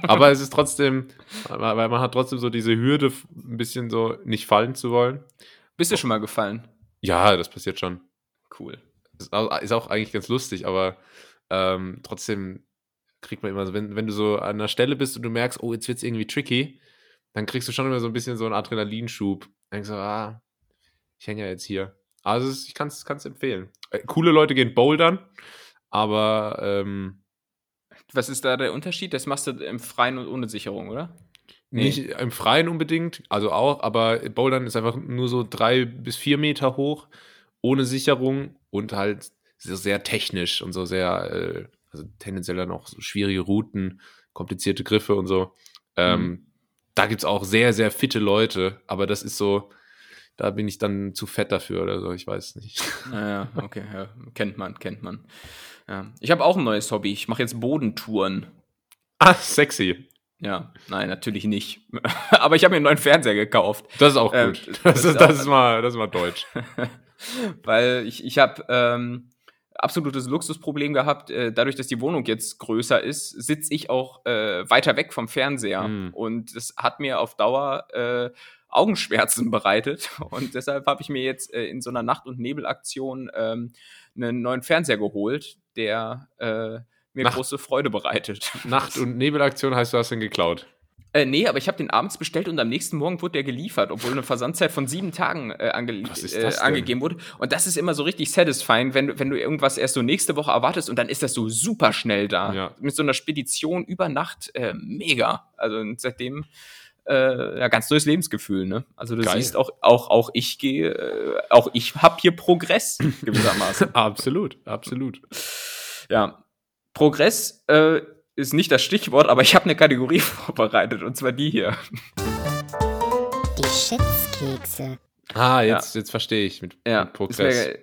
Aber es ist trotzdem, weil man hat trotzdem so diese Hürde, ein bisschen so nicht fallen zu wollen. Bist du schon mal gefallen? Ja, das passiert schon. Cool. Ist auch eigentlich ganz lustig, aber ähm, trotzdem kriegt man immer so, wenn, wenn du so an einer Stelle bist und du merkst, oh, jetzt wird es irgendwie tricky, dann kriegst du schon immer so ein bisschen so einen Adrenalinschub. Dann denkst du, ah, ich hänge ja jetzt hier. Also ich kann es empfehlen. Äh, coole Leute gehen bouldern, aber ähm, was ist da der Unterschied? Das machst du im Freien und ohne Sicherung, oder? Nee. Nicht im Freien unbedingt, also auch, aber Bouldern ist einfach nur so drei bis vier Meter hoch, ohne Sicherung und halt sehr technisch und so sehr, äh, also tendenziell dann auch so schwierige Routen, komplizierte Griffe und so. Ähm, mhm. Da gibt es auch sehr, sehr fitte Leute, aber das ist so, da bin ich dann zu fett dafür oder so, ich weiß nicht. Naja, (laughs) okay, ja, kennt man, kennt man. Ja. Ich habe auch ein neues Hobby, ich mache jetzt Bodentouren. Ah, sexy. Ja, nein, natürlich nicht. (laughs) aber ich habe mir einen neuen Fernseher gekauft. Das ist auch ähm, gut. das, das, ist, das, ist mal, das ist mal deutsch. (laughs) (laughs) Weil ich, ich habe ähm, absolutes Luxusproblem gehabt. Äh, dadurch, dass die Wohnung jetzt größer ist, sitze ich auch äh, weiter weg vom Fernseher. Mhm. Und das hat mir auf Dauer äh, Augenschmerzen (laughs) bereitet. Und deshalb habe ich mir jetzt äh, in so einer Nacht- und Nebelaktion ähm, einen neuen Fernseher geholt, der äh, mir Nacht große Freude bereitet. Nacht- und Nebelaktion heißt, du hast ihn geklaut. Äh, nee, aber ich habe den abends bestellt und am nächsten Morgen wurde der geliefert, obwohl eine Versandzeit von sieben Tagen äh, ange äh, angegeben wurde. Und das ist immer so richtig satisfying, wenn, wenn du irgendwas erst so nächste Woche erwartest und dann ist das so super schnell da. Ja. Mit so einer Spedition über Nacht äh, mega. Also seitdem äh, ja, ganz neues Lebensgefühl, ne? Also du Geil. siehst auch, auch, auch ich gehe, äh, auch ich habe hier Progress (laughs) gewissermaßen. absolut, absolut. Ja. Progress äh, ist nicht das Stichwort, aber ich habe eine Kategorie (laughs) vorbereitet und zwar die hier. Die Schätzkekse. Ah, jetzt, ja. jetzt verstehe ich mit, ja, mit Progress. Ist mir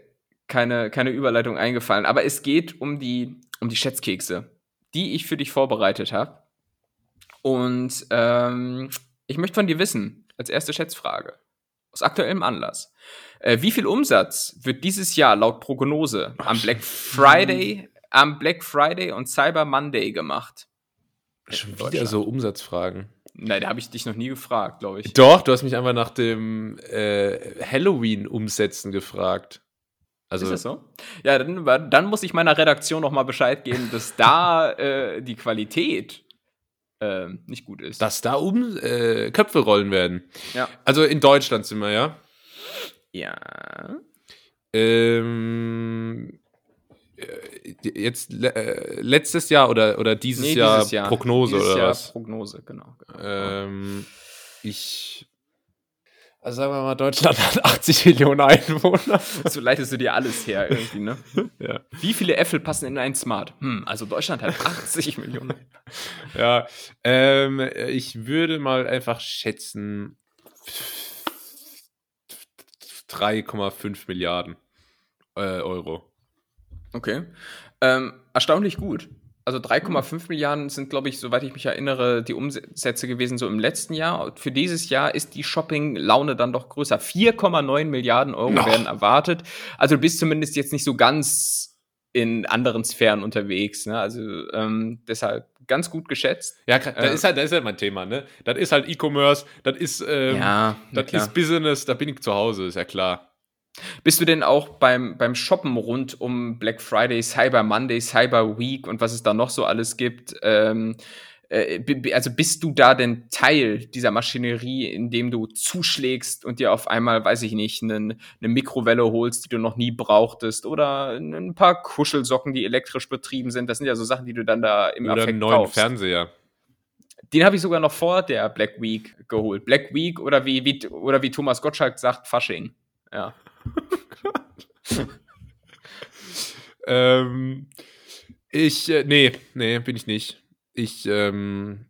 keine, keine Überleitung eingefallen, aber es geht um die, um die Schätzkekse, die ich für dich vorbereitet habe. Und ähm, Ich möchte von dir wissen, als erste Schätzfrage, aus aktuellem Anlass, äh, wie viel Umsatz wird dieses Jahr laut Prognose am Black Friday, am Black Friday und Cyber Monday gemacht? Schon wieder so Umsatzfragen. Nein, da habe ich dich noch nie gefragt, glaube ich. Doch, du hast mich einfach nach dem äh, Halloween-Umsetzen gefragt. Also, ist das so? Ja, dann, dann muss ich meiner Redaktion noch mal Bescheid geben, dass (laughs) da äh, die Qualität äh, nicht gut ist. Dass da um äh, Köpfe rollen werden. Ja. Also in Deutschland sind wir, ja? Ja. Ähm, äh, jetzt äh, letztes Jahr oder, oder dieses, nee, Jahr, dieses Jahr, Prognose dieses oder Jahr was? Prognose, genau. genau. Ähm, ich also sagen wir mal, Deutschland hat 80 Millionen Einwohner. So leitest du dir alles her irgendwie, ne? ja. Wie viele Äpfel passen in ein Smart? Hm, also Deutschland hat 80 Millionen. Ja, ähm, ich würde mal einfach schätzen 3,5 Milliarden äh, Euro. Okay. Ähm, erstaunlich gut. Also 3,5 Milliarden sind, glaube ich, soweit ich mich erinnere, die Umsätze gewesen so im letzten Jahr. Für dieses Jahr ist die Shopping-Laune dann doch größer. 4,9 Milliarden Euro no. werden erwartet. Also du bist zumindest jetzt nicht so ganz in anderen Sphären unterwegs. Ne? Also ähm, deshalb ganz gut geschätzt. Ja, da äh, ist halt, das ist halt mein Thema. Ne? Das ist halt E-Commerce, das ist, ähm, ja, das ist Business, da bin ich zu Hause, ist ja klar. Bist du denn auch beim, beim Shoppen rund um Black Friday, Cyber Monday, Cyber Week und was es da noch so alles gibt? Ähm, äh, also bist du da denn Teil dieser Maschinerie, indem du zuschlägst und dir auf einmal, weiß ich nicht, eine, eine Mikrowelle holst, die du noch nie brauchtest oder ein paar Kuschelsocken, die elektrisch betrieben sind? Das sind ja so Sachen, die du dann da im oder Affekt einen neuen kaufst. Fernseher. Den habe ich sogar noch vor der Black Week geholt. Black Week oder wie, wie, oder wie Thomas Gottschalk sagt, Fasching. Ja. (laughs) ähm, ich, äh, nee, nee, bin ich nicht. Ich, ähm,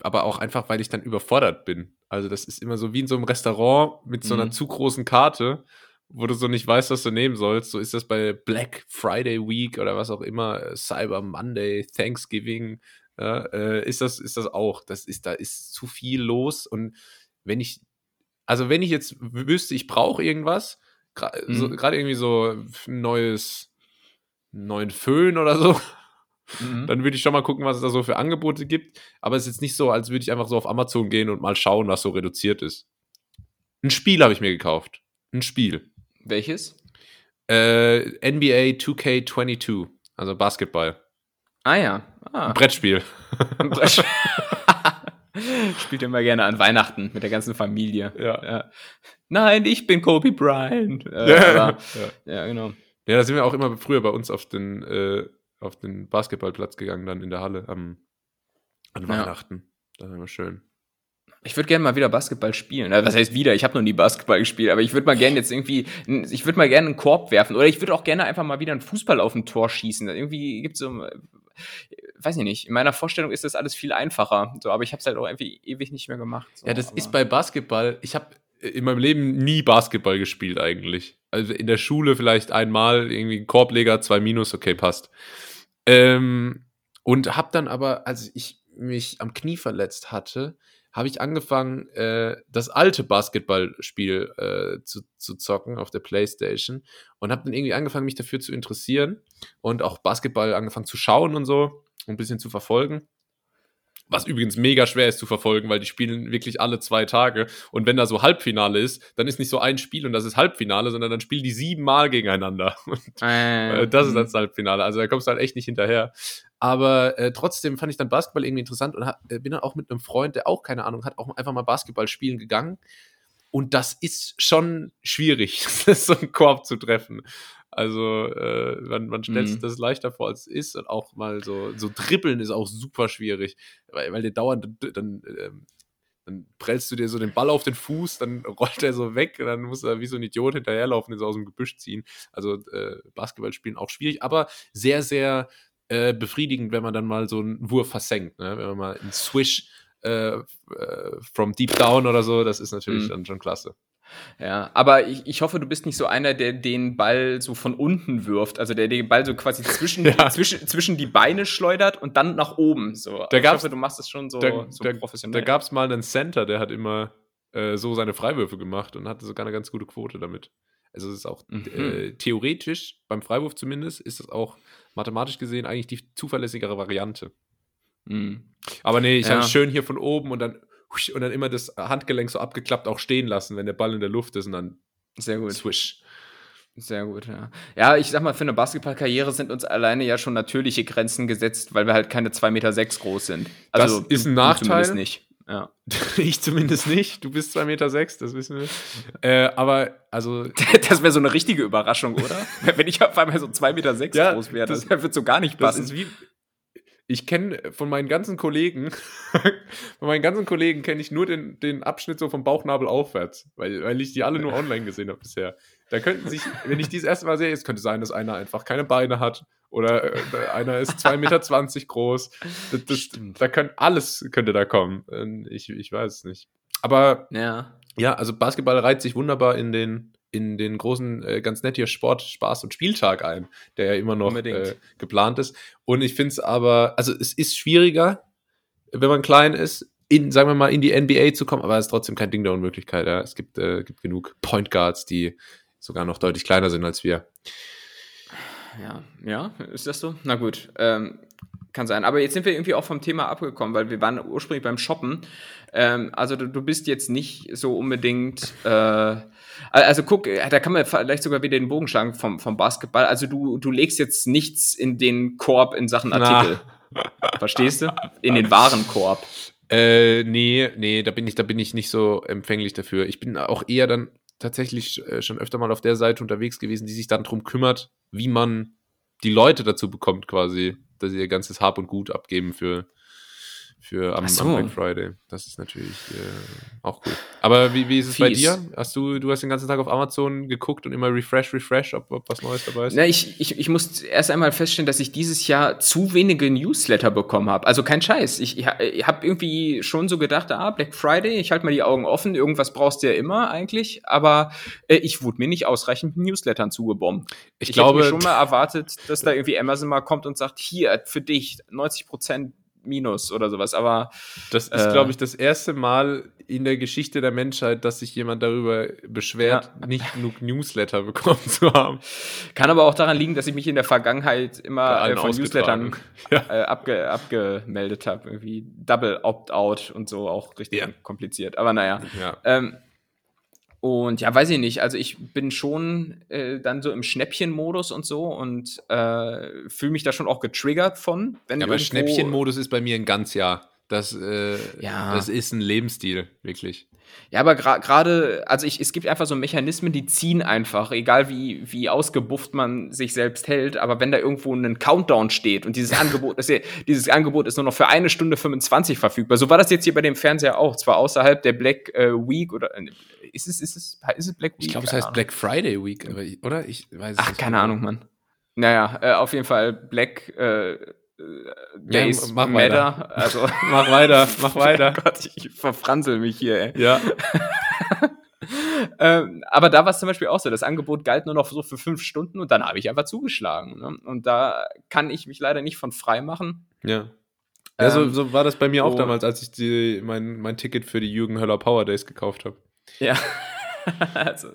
aber auch einfach, weil ich dann überfordert bin. Also das ist immer so wie in so einem Restaurant mit so einer mhm. zu großen Karte, wo du so nicht weißt, was du nehmen sollst. So ist das bei Black Friday Week oder was auch immer, äh, Cyber Monday, Thanksgiving, ja, äh, ist das ist das auch. Das ist da ist zu viel los und wenn ich also wenn ich jetzt wüsste, ich brauche irgendwas, Gerade mhm. so, irgendwie so ein neues, neuen Föhn oder so. Mhm. Dann würde ich schon mal gucken, was es da so für Angebote gibt. Aber es ist jetzt nicht so, als würde ich einfach so auf Amazon gehen und mal schauen, was so reduziert ist. Ein Spiel habe ich mir gekauft. Ein Spiel. Welches? Äh, NBA 2K22, also Basketball. Ah ja. Ah. Ein Brettspiel. Ein Brettspiel. (laughs) (laughs) Spielt immer gerne an Weihnachten mit der ganzen Familie. Ja. ja. Nein, ich bin Kobe Bryant. Äh, ja. Aber, ja. ja. genau. Ja, da sind wir auch immer früher bei uns auf den, äh, auf den Basketballplatz gegangen, dann in der Halle am, an Weihnachten. Das war immer schön. Ich würde gerne mal wieder Basketball spielen. Also, was heißt wieder? Ich habe noch nie Basketball gespielt, aber ich würde mal gerne jetzt irgendwie, ich würde mal gerne einen Korb werfen oder ich würde auch gerne einfach mal wieder einen Fußball auf ein Tor schießen. Irgendwie gibt es so, weiß ich nicht, in meiner Vorstellung ist das alles viel einfacher. So, aber ich habe es halt auch irgendwie ewig nicht mehr gemacht. So, ja, das ist bei Basketball, ich habe in meinem Leben nie Basketball gespielt eigentlich. Also in der Schule vielleicht einmal, irgendwie Korbleger, zwei Minus, okay, passt. Ähm, und habe dann aber, als ich mich am Knie verletzt hatte, habe ich angefangen, äh, das alte Basketballspiel äh, zu, zu zocken auf der Playstation und habe dann irgendwie angefangen, mich dafür zu interessieren und auch Basketball angefangen zu schauen und so ein bisschen zu verfolgen. Was übrigens mega schwer ist zu verfolgen, weil die spielen wirklich alle zwei Tage. Und wenn da so Halbfinale ist, dann ist nicht so ein Spiel und das ist Halbfinale, sondern dann spielen die siebenmal gegeneinander. (laughs) Und äh, das ist mhm. das Halbfinale. Also da kommst du halt echt nicht hinterher. Aber äh, trotzdem fand ich dann Basketball irgendwie interessant und hab, äh, bin dann auch mit einem Freund, der auch keine Ahnung hat, auch einfach mal Basketball spielen gegangen. Und das ist schon schwierig, (laughs) so einen Korb zu treffen. Also äh, man, man stellt sich mhm. das leichter vor, als es ist. Und auch mal so, so dribbeln ist auch super schwierig, weil, weil der dauernd dann, ähm, dann prellst du dir so den Ball auf den Fuß, dann (laughs) rollt er so weg und dann muss er wie so ein Idiot hinterherlaufen und so aus dem Gebüsch ziehen. Also äh, Basketball spielen auch schwierig, aber sehr, sehr äh, befriedigend, wenn man dann mal so einen Wurf versenkt. Ne? Wenn man mal einen Swish äh, äh from Deep Down oder so, das ist natürlich mhm. dann schon klasse. Ja, aber ich, ich hoffe, du bist nicht so einer, der den Ball so von unten wirft, also der den Ball so quasi zwischen, (laughs) ja. zwischen, zwischen die Beine schleudert und dann nach oben. So. Da ich hoffe, du machst das schon so, da, so da, professionell. Da gab es mal einen Center, der hat immer äh, so seine Freiwürfe gemacht und hatte sogar eine ganz gute Quote damit. Also es ist auch mhm. äh, theoretisch, beim Freiwurf zumindest, ist es auch mathematisch gesehen eigentlich die zuverlässigere Variante. Mhm. Aber nee, ich ja. habe schön hier von oben und dann und dann immer das Handgelenk so abgeklappt auch stehen lassen, wenn der Ball in der Luft ist und dann sehr gut. Swish. Sehr gut, ja. Ja, ich sag mal, für eine Basketballkarriere sind uns alleine ja schon natürliche Grenzen gesetzt, weil wir halt keine 2,6 Meter sechs groß sind. Also, das ist ein Nachteil. Nicht. Ja. (laughs) ich zumindest nicht. Du bist 2,6 Meter, sechs, das wissen wir. Äh, aber, also. (laughs) das wäre so eine richtige Überraschung, oder? (laughs) Wenn ich auf einmal so 2,6 Meter sechs ja, groß wäre, das, das wird so gar nicht passen. Das ist wie, ich kenne von meinen ganzen Kollegen, (laughs) von meinen ganzen Kollegen kenne ich nur den, den Abschnitt so vom Bauchnabel aufwärts, weil, weil ich die alle nur online gesehen habe bisher. Da könnten sich, wenn ich dies erste Mal sehe, es könnte sein, dass einer einfach keine Beine hat oder äh, einer ist 2,20 Meter (laughs) groß. Das, das, da könnte alles könnte da kommen. Ich, ich weiß es nicht. Aber ja. ja, also Basketball reiht sich wunderbar in den, in den großen, äh, ganz nett hier Sport, Spaß und Spieltag ein, der ja immer noch äh, geplant ist. Und ich finde es aber, also es ist schwieriger, wenn man klein ist, in, sagen wir mal, in die NBA zu kommen, aber es ist trotzdem kein Ding der Unmöglichkeit. Ja. Es gibt, äh, gibt genug Point Guards, die sogar noch deutlich kleiner sind als wir. Ja, ja, ist das so? Na gut. Ähm, kann sein. Aber jetzt sind wir irgendwie auch vom Thema abgekommen, weil wir waren ursprünglich beim Shoppen. Ähm, also du, du, bist jetzt nicht so unbedingt. Äh, also guck, äh, da kann man vielleicht sogar wieder den Bogen schlagen vom, vom Basketball. Also du, du legst jetzt nichts in den Korb in Sachen Artikel. Na. Verstehst du? In den Warenkorb. Äh, nee, nee, da bin ich, da bin ich nicht so empfänglich dafür. Ich bin auch eher dann tatsächlich äh, schon öfter mal auf der Seite unterwegs gewesen, die sich dann darum kümmert, wie man die Leute dazu bekommt, quasi, dass sie ihr ganzes Hab und Gut abgeben für, für am, so. am Black Friday. Das ist natürlich äh, auch cool. Aber wie, wie ist es Fies. bei dir? Hast du, du hast den ganzen Tag auf Amazon geguckt und immer refresh, refresh, ob, ob was Neues dabei ist? Na, ich, ich, ich muss erst einmal feststellen, dass ich dieses Jahr zu wenige Newsletter bekommen habe. Also kein Scheiß. Ich, ich, ich habe irgendwie schon so gedacht, ah, Black Friday, ich halte mal die Augen offen, irgendwas brauchst du ja immer eigentlich. Aber äh, ich wurde mir nicht ausreichend mit Newslettern zugebombt. Ich, ich glaube schon mal erwartet, dass da irgendwie Amazon mal kommt und sagt, hier, für dich 90 Prozent minus oder sowas. Aber das ist, äh, glaube ich, das erste Mal in der Geschichte der Menschheit, dass sich jemand darüber beschwert, ja. nicht genug Newsletter bekommen zu haben. Kann aber auch daran liegen, dass ich mich in der Vergangenheit immer äh, von Newslettern (laughs) ja. äh, abge abgemeldet habe. Irgendwie Double Opt-out und so auch richtig ja. kompliziert. Aber naja. Ähm, und ja, weiß ich nicht. Also ich bin schon äh, dann so im Schnäppchen-Modus und so und äh, fühle mich da schon auch getriggert von. Wenn ja, aber Schnäppchen-Modus ist bei mir ein ganz Jahr. Das, äh, ja. das ist ein Lebensstil, wirklich. Ja, aber gerade, also ich, es gibt einfach so Mechanismen, die ziehen einfach, egal wie, wie ausgebufft man sich selbst hält, aber wenn da irgendwo ein Countdown steht und dieses (laughs) Angebot, ist, dieses Angebot ist nur noch für eine Stunde 25 verfügbar. So war das jetzt hier bei dem Fernseher auch, zwar außerhalb der Black äh, Week oder äh, ist es, ist es, ist es Black Week? Ich glaube, es heißt Ahnung. Black Friday Week, oder? Ich weiß es Ach, keine Ahnung, Mann. Naja, äh, auf jeden Fall Black äh, Days ja, mach Matter. Weiter. Also, mach weiter, mach (laughs) weiter. oh Gott, ich verfransel mich hier, ey. Ja. (laughs) ähm, aber da war es zum Beispiel auch so, das Angebot galt nur noch so für fünf Stunden und dann habe ich einfach zugeschlagen. Ne? Und da kann ich mich leider nicht von frei machen. Ja. Ja, so, ähm, so war das bei mir auch oh. damals, als ich die, mein, mein Ticket für die Jürgen Höller Power Days gekauft habe. Ja. (laughs) (laughs) also,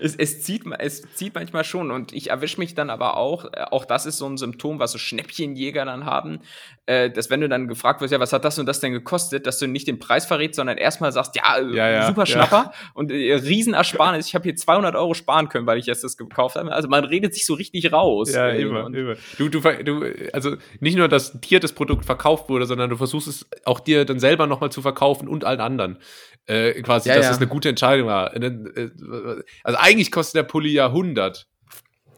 es, es, zieht, es zieht manchmal schon und ich erwische mich dann aber auch, äh, auch das ist so ein Symptom, was so Schnäppchenjäger dann haben, äh, dass wenn du dann gefragt wirst, ja, was hat das und das denn gekostet, dass du nicht den Preis verrätst, sondern erstmal sagst, ja, äh, ja, ja super Schnapper ja. und äh, Riesenersparnis, ich habe hier 200 Euro sparen können, weil ich jetzt das gekauft habe. Also man redet sich so richtig raus. Ja, äh, immer, immer. Du, du, du, also nicht nur, dass dir das Produkt verkauft wurde, sondern du versuchst es auch dir dann selber nochmal zu verkaufen und allen anderen. Äh, quasi, ja, dass ja. das eine gute Entscheidung war. Äh, also eigentlich kostet der Pulli ja 100.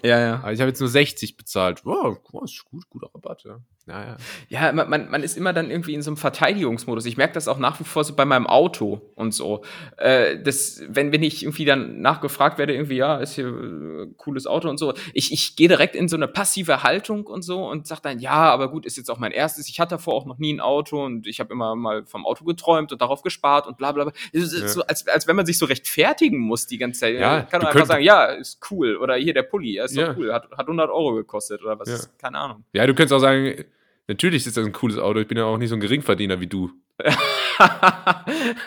Ja, ja. Aber ich habe jetzt nur 60 bezahlt. Wow, oh, ist gut, guter Rabatt, ja. Ja, ja. ja man, man, man ist immer dann irgendwie in so einem Verteidigungsmodus. Ich merke das auch nach wie vor so bei meinem Auto und so. Äh, das, wenn, wenn ich irgendwie dann nachgefragt werde, irgendwie, ja, ist hier ein äh, cooles Auto und so, ich, ich gehe direkt in so eine passive Haltung und so und sage dann, ja, aber gut, ist jetzt auch mein erstes. Ich hatte davor auch noch nie ein Auto und ich habe immer mal vom Auto geträumt und darauf gespart und bla bla bla. Es ist ja. so, als, als wenn man sich so rechtfertigen muss die ganze Zeit. Ja, kann man einfach sagen, ja, ist cool. Oder hier der Pulli, ja, ist ja. doch cool, hat, hat 100 Euro gekostet oder was, ja. keine Ahnung. Ja, du könntest auch sagen, Natürlich ist das ein cooles Auto. Ich bin ja auch nicht so ein Geringverdiener wie du. (laughs)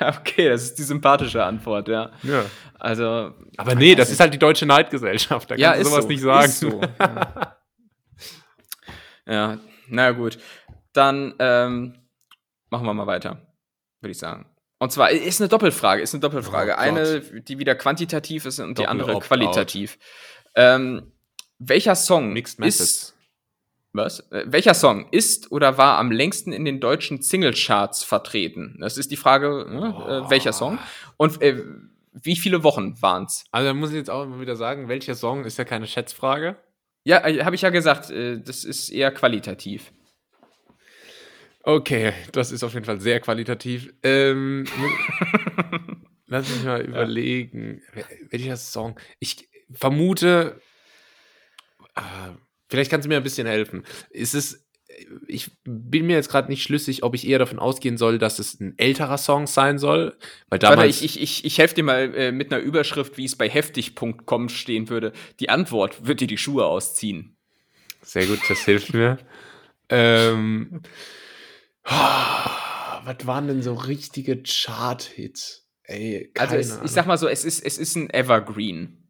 okay, das ist die sympathische Antwort, ja. Ja. Also. Aber nee, das ist halt die deutsche Neidgesellschaft. Da ja, kannst du sowas so. nicht sagen. Ist so. ja. (laughs) ja, na gut. Dann ähm, machen wir mal weiter, würde ich sagen. Und zwar ist eine Doppelfrage, ist eine Doppelfrage. Oh eine, die wieder quantitativ ist und die andere qualitativ. Ähm, welcher Song ist was? Äh, welcher Song ist oder war am längsten in den deutschen Singlecharts vertreten? Das ist die Frage, ne? oh. äh, welcher Song? Und äh, wie viele Wochen waren's? Also da muss ich jetzt auch immer wieder sagen, welcher Song ist ja keine Schätzfrage. Ja, äh, habe ich ja gesagt, äh, das ist eher qualitativ. Okay, das ist auf jeden Fall sehr qualitativ. Ähm, (laughs) lass mich mal überlegen, ja. welcher Song. Ich vermute. Äh, Vielleicht kannst du mir ein bisschen helfen. Ist es, ich bin mir jetzt gerade nicht schlüssig, ob ich eher davon ausgehen soll, dass es ein älterer Song sein soll. Weil damals Warte, ich, ich, ich, ich helfe dir mal äh, mit einer Überschrift, wie es bei heftig.com stehen würde. Die Antwort wird dir die Schuhe ausziehen. Sehr gut, das hilft mir. ähm, oh, was waren denn so richtige Chart-Hits? Ey, also es, ich sag mal so, es ist, es ist ein Evergreen.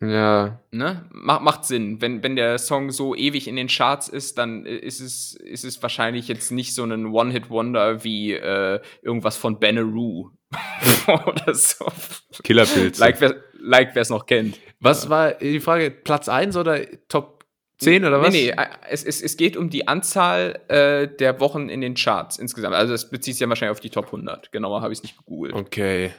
Ja. Ne? Macht, macht Sinn. Wenn, wenn der Song so ewig in den Charts ist, dann ist es, ist es wahrscheinlich jetzt nicht so ein One-Hit-Wonder wie äh, irgendwas von Benaroo. (laughs) Oder so. Killerpilz. Like wer like, es noch kennt. Was ja. war die Frage? Platz 1 oder Top 10 oder was? Nee, nee, es, es, es geht um die Anzahl äh, der Wochen in den Charts insgesamt. Also es bezieht sich ja wahrscheinlich auf die Top 100. Genauer habe ich es nicht gegoogelt. Okay.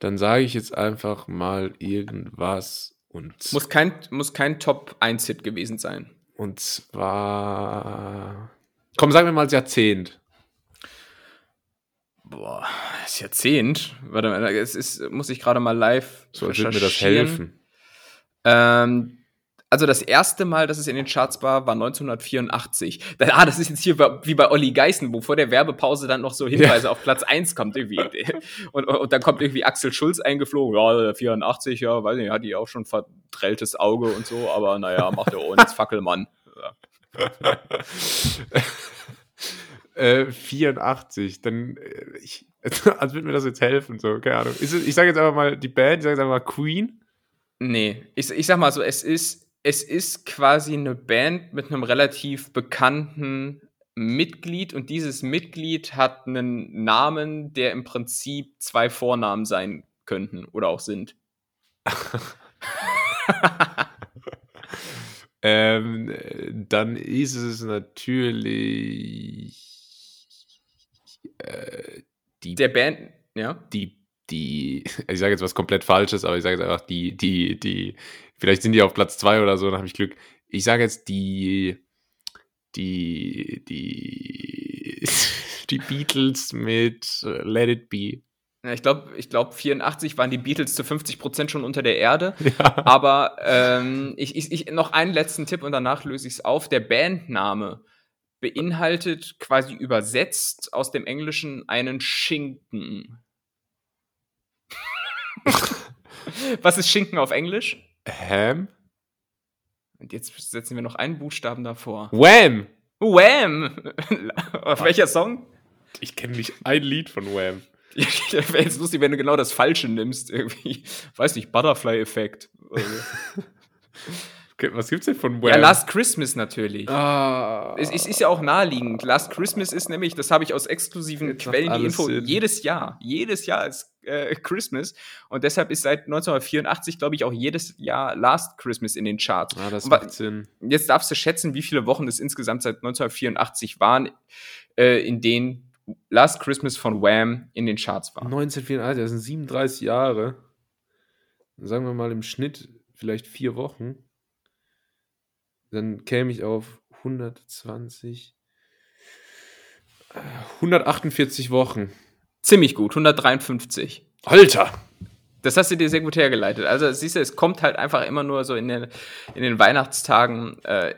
Dann sage ich jetzt einfach mal irgendwas und. Muss kein, muss kein Top 1-Hit gewesen sein. Und zwar. Komm, sagen wir mal Jahrzehnt. Boah, das Jahrzehnt? Warte mal, es ist, muss ich gerade mal live. So, würde mir das helfen. Ähm, also das erste Mal, dass es in den Charts war, war 1984. Ah, das ist jetzt hier wie bei Olli Geißen, wo vor der Werbepause dann noch so Hinweise ja. auf Platz 1 kommt irgendwie. (laughs) Und, und dann kommt irgendwie Axel Schulz eingeflogen. Ja, 84, ja, weiß nicht, hat die auch schon verdrelltes Auge und so, aber naja, macht er ohne jetzt Fackelmann. Ja. (laughs) äh, 84, dann, äh, ich, (laughs) als würde mir das jetzt helfen, so, keine Ahnung. Es, ich sage jetzt einfach mal die Band, ich sage jetzt einfach mal Queen. Nee, ich, ich sag mal so, es ist es ist quasi eine Band mit einem relativ bekannten Mitglied und dieses Mitglied hat einen Namen, der im Prinzip zwei Vornamen sein könnten oder auch sind. (laughs) ähm, dann ist es natürlich äh, die der Band, ja, die die, ich sage jetzt was komplett Falsches, aber ich sage jetzt einfach die, die, die Vielleicht sind die auf Platz zwei oder so, dann habe ich Glück. Ich sage jetzt die, die, die, (laughs) die Beatles mit Let It Be. Ja, ich glaube, ich glaub, 84 waren die Beatles zu 50 Prozent schon unter der Erde. (laughs) Ja. Aber ähm, ich, ich, ich, noch einen letzten Tipp und danach löse ich es auf. Der Bandname beinhaltet quasi übersetzt aus dem Englischen einen Schinken. (laughs) Was ist Schinken auf Englisch? Ham? Und jetzt setzen wir noch einen Buchstaben davor. Wham! Wham! (laughs) Auf welcher Song? Ich kenne nicht ein Lied von Wham. (laughs) Wäre jetzt lustig, wenn du genau das Falsche nimmst. Irgendwie, weiß nicht, Butterfly-Effekt. (laughs) Okay, was gibt's denn von Wham? Ja, Last Christmas natürlich. Ah. Es, es, ist ja auch naheliegend. Last Christmas ist nämlich, das habe ich aus exklusiven Jetzt Quellen die Info, Sinn. jedes Jahr. Jedes Jahr ist äh, Christmas. Und deshalb ist seit 1984, glaube ich, auch jedes Jahr Last Christmas in den Charts. Ah, das macht Sinn. Jetzt darfst du schätzen, wie viele Wochen es insgesamt seit 1984 waren, äh, in denen Last Christmas von Wham in den Charts war. 1984, das sind 37 Jahre. Sagen wir mal im Schnitt vielleicht vier Wochen dann käme ich auf 120. 148 Wochen. Ziemlich gut, 153. Alter! Das hast du dir sehr gut hergeleitet. Also siehst du, es kommt halt einfach immer nur so in den, in den Weihnachtstagen äh,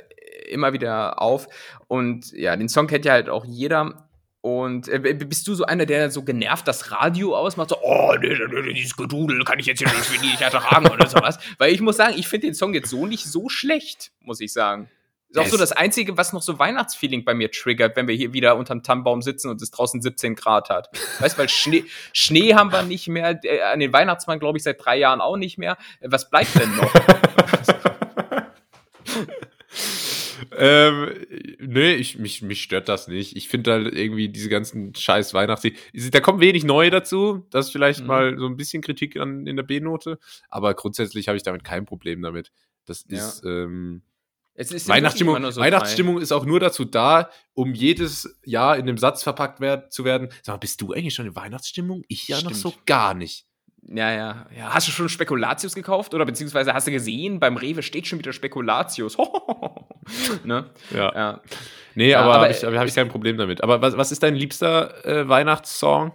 immer wieder auf. Und ja, den Song kennt ja halt auch jeder. Und äh, bist du so einer, der so genervt das Radio ausmacht? So, oh, nee, nee, dieses Gedudel kann ich jetzt hier nicht, nicht ertragen oder sowas. Weil ich muss sagen, ich finde den Song jetzt so nicht so schlecht, muss ich sagen. Ist auch so das Einzige, was noch so Weihnachtsfeeling bei mir triggert, wenn wir hier wieder unterm Tannenbaum sitzen und es draußen 17 Grad hat. Weißt, weil Schnee, (laughs) Schnee haben wir nicht mehr, äh, an den Weihnachtsmann glaube ich seit drei Jahren auch nicht mehr. Was bleibt denn noch? (laughs) ähm, nee, ich, mich, mich stört das nicht. Ich finde halt irgendwie diese ganzen scheiß Weihnachtslieder, da kommt wenig neu dazu. Das ist vielleicht mhm. mal so ein bisschen Kritik an, in der B-Note. Aber grundsätzlich habe ich damit kein Problem damit. Das ja. ist, ähm, ist Weihnachtsstimmung, so Weihnachtsstimmung ist auch nur dazu da, um jedes Jahr in dem Satz verpackt werd, zu werden. Sag mal, bist du eigentlich schon in Weihnachtsstimmung? Ich ja Stimmt. noch so gar nicht. Ja, ja, ja. Hast du schon Spekulatius gekauft? Oder beziehungsweise hast du gesehen, beim Rewe steht schon wieder Spekulatius. (laughs) ne? Ja. ja. Nee, ja, aber, aber habe ich, hab ich kein Problem damit. Aber was, was ist dein liebster äh, Weihnachtssong?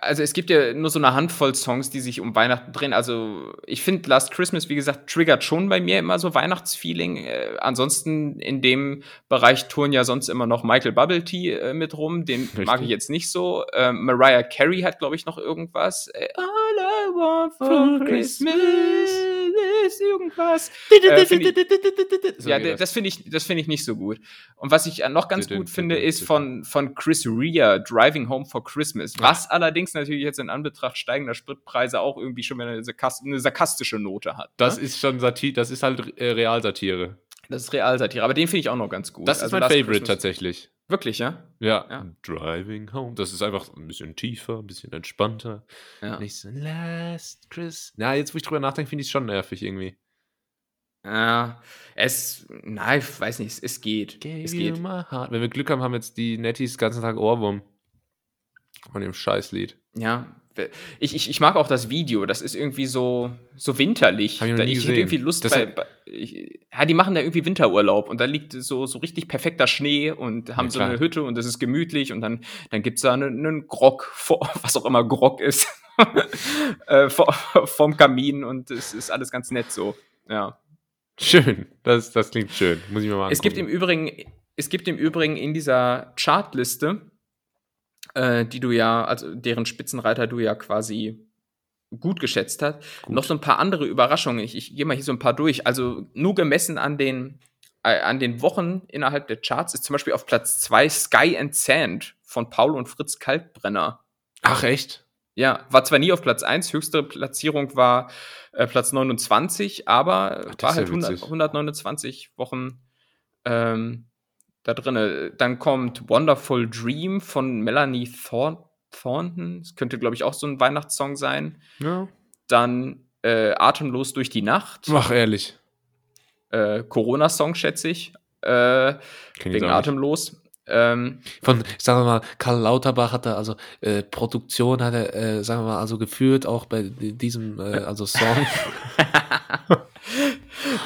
Also es gibt ja nur so eine Handvoll Songs, die sich um Weihnachten drehen. Also ich finde Last Christmas, wie gesagt, triggert schon bei mir immer so Weihnachtsfeeling. Äh, ansonsten in dem Bereich touren ja sonst immer noch Michael Bubble Tea äh, mit rum. Den Richtig. mag ich jetzt nicht so. Äh, Mariah Carey hat, glaube ich, noch irgendwas. Äh, All I want for Christmas ist irgendwas. Äh, ich, ja, das finde ich, das finde ich nicht so gut. Und was ich noch ganz gut finde, ist von, von Chris Rea, Driving Home for Christmas. Was allerdings natürlich jetzt in Anbetracht steigender Spritpreise auch irgendwie schon eine, eine sarkastische Note hat. Das ne? ist schon Satire, das ist halt äh, Realsatire. Das ist Realsatire, aber den finde ich auch noch ganz gut. Das ist also mein Last Favorite Christmas. tatsächlich. Wirklich, ja? ja? ja? Driving Home. Das ist einfach ein bisschen tiefer, ein bisschen entspannter. Ja. Nicht so Last Chris. Na, jetzt, wo ich drüber nachdenke, finde ich es schon nervig irgendwie. Ja, es, nein, ich weiß nicht, es, geht. Gave es geht. Wenn wir Glück haben, haben jetzt die Netties den ganzen Tag Ohrwurm. Von dem Scheißlied. Ja, ich, ich, ich mag auch das Video, das ist irgendwie so, so winterlich. Hab ich, da, ich hätte irgendwie Lust bei, bei ich, ja, die machen da irgendwie Winterurlaub und da liegt so, so richtig perfekter Schnee und haben ja, so eine Hütte und das ist gemütlich und dann, dann gibt's da einen, einen Grog, vor, (laughs) was auch immer Grog ist, (laughs) äh, vor, vom Kamin und es ist alles ganz nett so, ja. Schön, das, das klingt schön, muss ich mir mal angucken. Es gibt im Übrigen, es gibt im Übrigen in dieser Chartliste äh, die du ja, also deren Spitzenreiter du ja quasi gut geschätzt hast. Gut. Noch so ein paar andere Überraschungen. Ich, ich gehe mal hier so ein paar durch. Also nur gemessen an den, äh, an den Wochen innerhalb der Charts ist zum Beispiel auf Platz 2 Sky and Sand von Paul und Fritz Kalkbrenner. Ach, echt? Ja, war zwar nie auf Platz 1, höchste Platzierung war äh, Platz 29, aber Ach, war halt 100, 129 Wochen ähm, da drin. Dann kommt Wonderful Dream von Melanie Thorn Thornton. Das könnte, glaube ich, auch so ein Weihnachtssong sein. Ja. Dann äh, Atemlos durch die Nacht. Ach, ehrlich. Äh, Corona-Song, schätze ich. Äh, wegen Atemlos. Ähm, Von, sagen wir mal, Karl Lauterbach hat da also äh, Produktion hat er, äh, sagen wir mal, also geführt, auch bei diesem, äh, (laughs) also Song.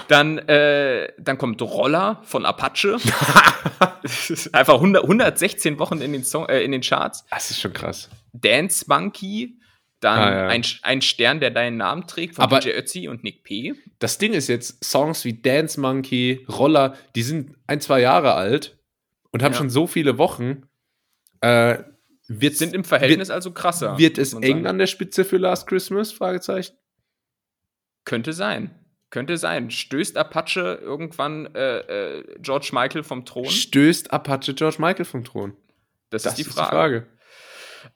Dann, äh, dann kommt Roller von Apache. (laughs) Einfach 100, 116 Wochen in den, Song, äh, in den Charts. Das ist schon krass. Dance Monkey. Dann ah, ja. ein, ein Stern, der deinen Namen trägt, von Aber DJ Ötzi und Nick P. Das Ding ist jetzt, Songs wie Dance Monkey, Roller, die sind ein, zwei Jahre alt und haben ja. schon so viele Wochen. Äh, sind im Verhältnis wird, also krasser. Wird es eng sagen. an der Spitze für Last Christmas? Fragezeichen. Könnte sein. Könnte sein. Stößt Apache irgendwann äh, äh, George Michael vom Thron? Stößt Apache George Michael vom Thron? Das, das ist die Frage. Ist die Frage.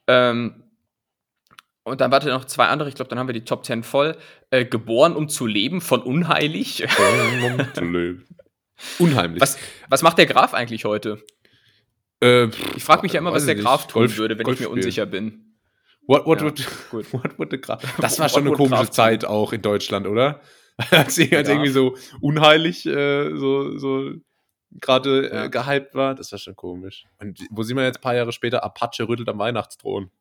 Ähm, und dann warte noch zwei andere, ich glaube, dann haben wir die Top 10 voll. Äh, geboren, um zu leben von Unheilig. um zu leben. Unheimlich. Was, was macht der Graf eigentlich heute? Äh, ich frage mich ja immer, was der Graf tun Golf, würde, wenn Golf ich mir spielen. unsicher bin. What, what, ja, would, (laughs) what would the Graf? (laughs) Das war schon eine komische Zeit auch in Deutschland, oder? (laughs) als sie halt irgendwie so unheilig äh, so, so gerade äh, ja. gehypt war. Das war schon komisch. Und wo sieht man jetzt ein paar Jahre später? Apache rüttelt am Weihnachtsthron.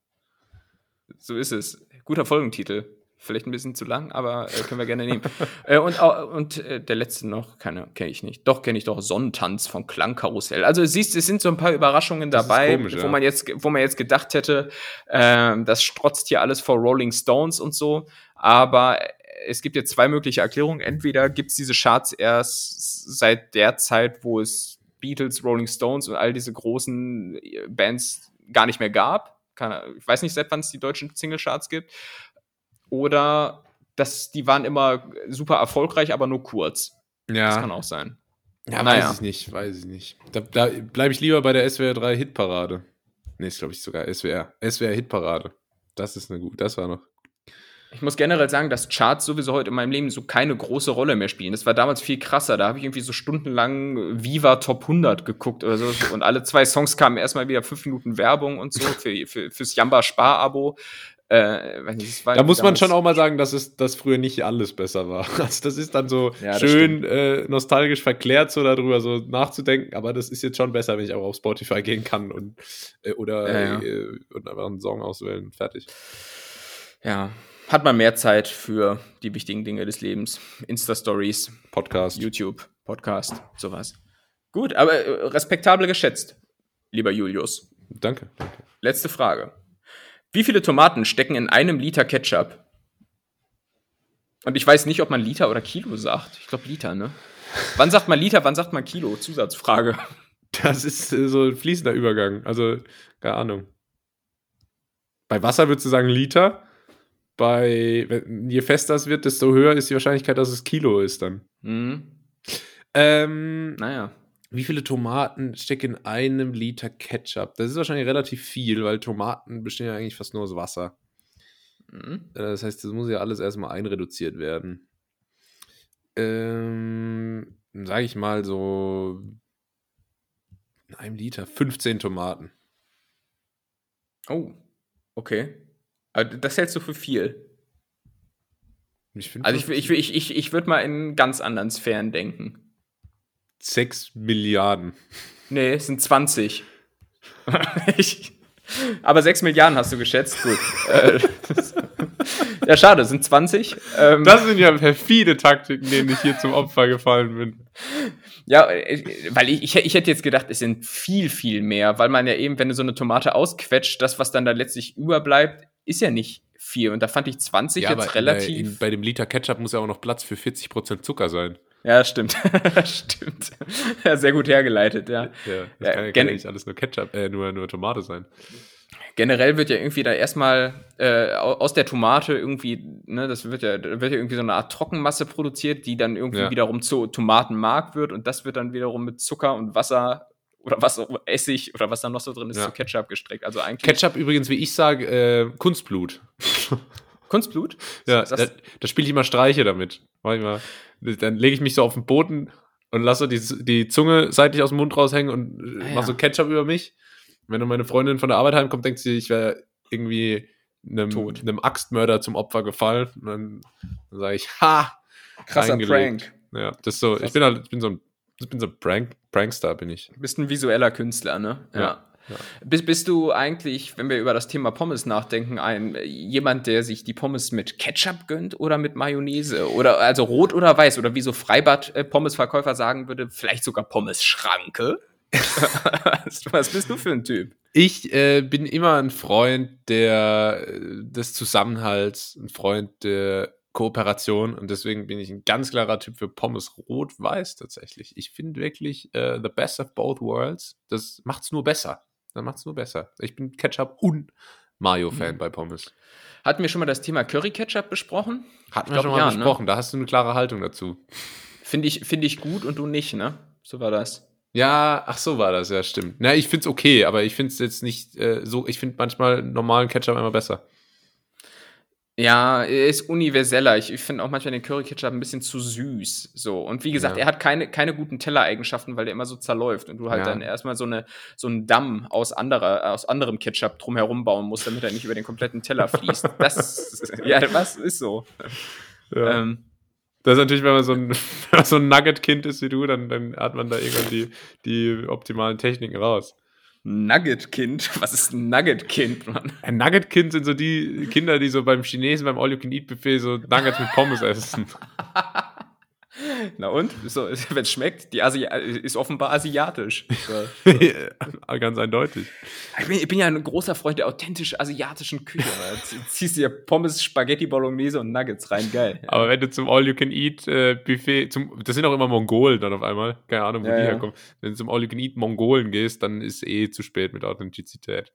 So ist es. Guter Folgentitel. Vielleicht ein bisschen zu lang, aber äh, können wir gerne nehmen. (laughs) äh, und und äh, der letzte noch, keine, kenne ich nicht. Doch, kenne ich doch, Sonnentanz von Klangkarussell. Also siehst, es sind so ein paar Überraschungen dabei, komisch, wo, ja. man jetzt, wo man jetzt gedacht hätte, äh, das strotzt hier alles vor Rolling Stones und so. Aber es gibt jetzt zwei mögliche Erklärungen. Entweder gibt es diese Charts erst seit der Zeit, wo es Beatles, Rolling Stones und all diese großen äh, Bands gar nicht mehr gab. Ich weiß nicht, seit wann es die deutschen Single-Charts gibt. Oder dass die waren immer super erfolgreich, aber nur kurz. Ja. Das kann auch sein. Ja, naja. weiß ich nicht, weiß ich nicht. Da, da bleibe ich lieber bei der SWR 3 Hitparade. Nee, ist glaube ich sogar SWR. SWR Hitparade. Das ist eine gute, das war noch ich muss generell sagen, dass Charts sowieso heute in meinem Leben so keine große Rolle mehr spielen. Das war damals viel krasser. Da habe ich irgendwie so stundenlang Viva Top 100 geguckt oder so. Und alle zwei Songs kamen erstmal wieder fünf Minuten Werbung und so für, für, fürs Jamba Spar-Abo. Äh, da muss man schon auch mal sagen, dass es dass früher nicht alles besser war. (laughs) Also das ist dann so ja, schön äh, nostalgisch verklärt, so darüber so nachzudenken, aber das ist jetzt schon besser, wenn ich auch auf Spotify gehen kann und äh, oder ja, ja. Äh, und einfach einen Song auswählen. Fertig. Ja, hat man mehr Zeit für die wichtigen Dinge des Lebens. Insta-Stories, Podcast, YouTube, Podcast, sowas. Gut, aber äh, respektabel geschätzt, lieber Julius. Danke, danke. Letzte Frage. Wie viele Tomaten stecken in einem Liter Ketchup? Und ich weiß nicht, ob man Liter oder Kilo sagt. Ich glaube Liter, ne? Wann sagt man Liter, wann sagt man Kilo? Zusatzfrage. Das ist äh, so ein fließender Übergang. Also, keine Ahnung. Bei Wasser würdest du sagen Liter bei, je fester es wird, desto höher ist die Wahrscheinlichkeit, dass es Kilo ist dann. Mhm. Ähm, naja. Wie viele Tomaten stecken in einem Liter Ketchup? Das ist wahrscheinlich relativ viel, weil Tomaten bestehen ja eigentlich fast nur aus Wasser. Mhm. Äh, das heißt, das muss ja alles erstmal einreduziert werden. Ähm, sag ich mal so in einem Liter 15 Tomaten. Oh, okay. Aber das hältst du für viel. Ich also ich, ich, ich, ich, ich würde mal in ganz anderen Sphären denken. 6 Milliarden. Nee, es sind 20. ich, aber 6 Milliarden hast du geschätzt. Gut. Äh, (laughs) ja, schade, es sind 20. Ähm, das sind ja perfide Taktiken, denen ich hier zum Opfer gefallen bin. Ja, äh, weil ich, ich, ich hätte jetzt gedacht, es sind viel, viel mehr, weil man ja eben, wenn du so eine Tomate ausquetscht, das, was dann da letztlich überbleibt, ist ja nicht viel. Und da fand ich 20 ja, jetzt relativ. In, bei dem Liter Ketchup muss ja auch noch Platz für 40% Zucker sein. Ja, stimmt. (laughs) stimmt. Ja, sehr gut hergeleitet, ja. Ja, das ja, kann, kann ja nicht alles nur Ketchup, äh, nur, nur Tomate sein. Generell wird ja irgendwie da erstmal äh, aus der Tomate irgendwie, ne, das wird ja, wird ja irgendwie so eine Art Trockenmasse produziert, die dann irgendwie ja. wiederum zu Tomatenmark wird und das wird dann wiederum mit Zucker und Wasser oder was Essig oder was da noch so drin ist, ja. zu Ketchup gestreckt. Also eigentlich. Ketchup übrigens, wie ich sage, äh, Kunstblut. (laughs) Kunstblut? Ja, da, da spiele ich immer Streiche damit. Manchmal. Dann lege ich mich so auf den Boden und lasse die, die Zunge seitlich aus dem Mund raushängen und ah, ja. mache so Ketchup über mich. Wenn dann meine Freundin von der Arbeit heimkommt, denkt sie, ich wäre irgendwie einem, Tot. einem Axtmörder zum Opfer gefallen. Und dann, dann sage ich, ha! Krasser Prank. Ja, das ist so, ich bin halt, ich bin so ein ich bin so ein Prank, Prankster, bin ich. Du bist ein visueller Künstler, ne? Ja. ja. Ja. Bist, bist du eigentlich, wenn wir über das Thema Pommes nachdenken, ein jemand, der sich die Pommes mit Ketchup gönnt oder mit Mayonnaise? Oder also rot oder weiß? Oder wie so Freibad-Pommesverkäufer sagen würde, vielleicht sogar Pommes-Schranke? (laughs) Was bist du für ein Typ? Ich äh, bin immer ein Freund der, äh, des Zusammenhalts, ein Freund der Kooperation und deswegen bin ich ein ganz klarer Typ für Pommes rot-weiß tatsächlich. Ich finde wirklich uh, the best of both worlds. Das macht es nur besser. Das macht es nur besser. Ich bin Ketchup und Mayo-Fan mhm. bei Pommes. Hatten wir schon mal das Thema Curry-Ketchup besprochen? Hatten wir schon mal ja, ne? besprochen. Ne? Da hast du eine klare Haltung dazu. Finde ich, find ich gut und du nicht, ne? So war das. Ja, ach so war das, ja, stimmt. Na, ich finde es okay, aber ich finde es jetzt nicht äh, so, ich finde manchmal normalen Ketchup immer besser. Ja, er ist universeller. Ich, ich finde auch manchmal den Curry Ketchup ein bisschen zu süß. So. Und wie gesagt, ja. er hat keine, keine guten Tellereigenschaften, weil der immer so zerläuft und du halt ja. dann erstmal so, eine, so einen Damm aus, anderer, aus anderem Ketchup drumherum bauen musst, damit er nicht über den kompletten Teller fließt. (laughs) Das, ja, was ist so. Ja. Ähm, das ist natürlich, wenn man so ein, (laughs) so ein Nugget-Kind ist wie du, dann, dann hat man da irgendwann die, die optimalen Techniken raus. Nugget-Kind? (laughs) Was ist ein Nugget-Kind, Mann? Ein Nugget-Kind sind so die Kinder, die so beim Chinesen, beim All-You-Can-Eat-Buffet so Nuggets mit Pommes essen. (laughs) Na und? So, (laughs) Wenn es schmeckt, die Asi ist offenbar asiatisch. So. (laughs) ja, ganz eindeutig. Ich bin, ich bin, ja ein großer Freund der authentisch asiatischen Küche. ziehst dir Pommes, Spaghetti, Bolognese und Nuggets rein. Geil. Aber wenn du zum All-You-Can-Eat-Buffet, äh, das sind auch immer Mongolen dann auf einmal. Keine Ahnung, wo ja, die herkommen. Wenn du zum All-You-Can-Eat-Mongolen gehst, dann ist eh zu spät mit Authentizität.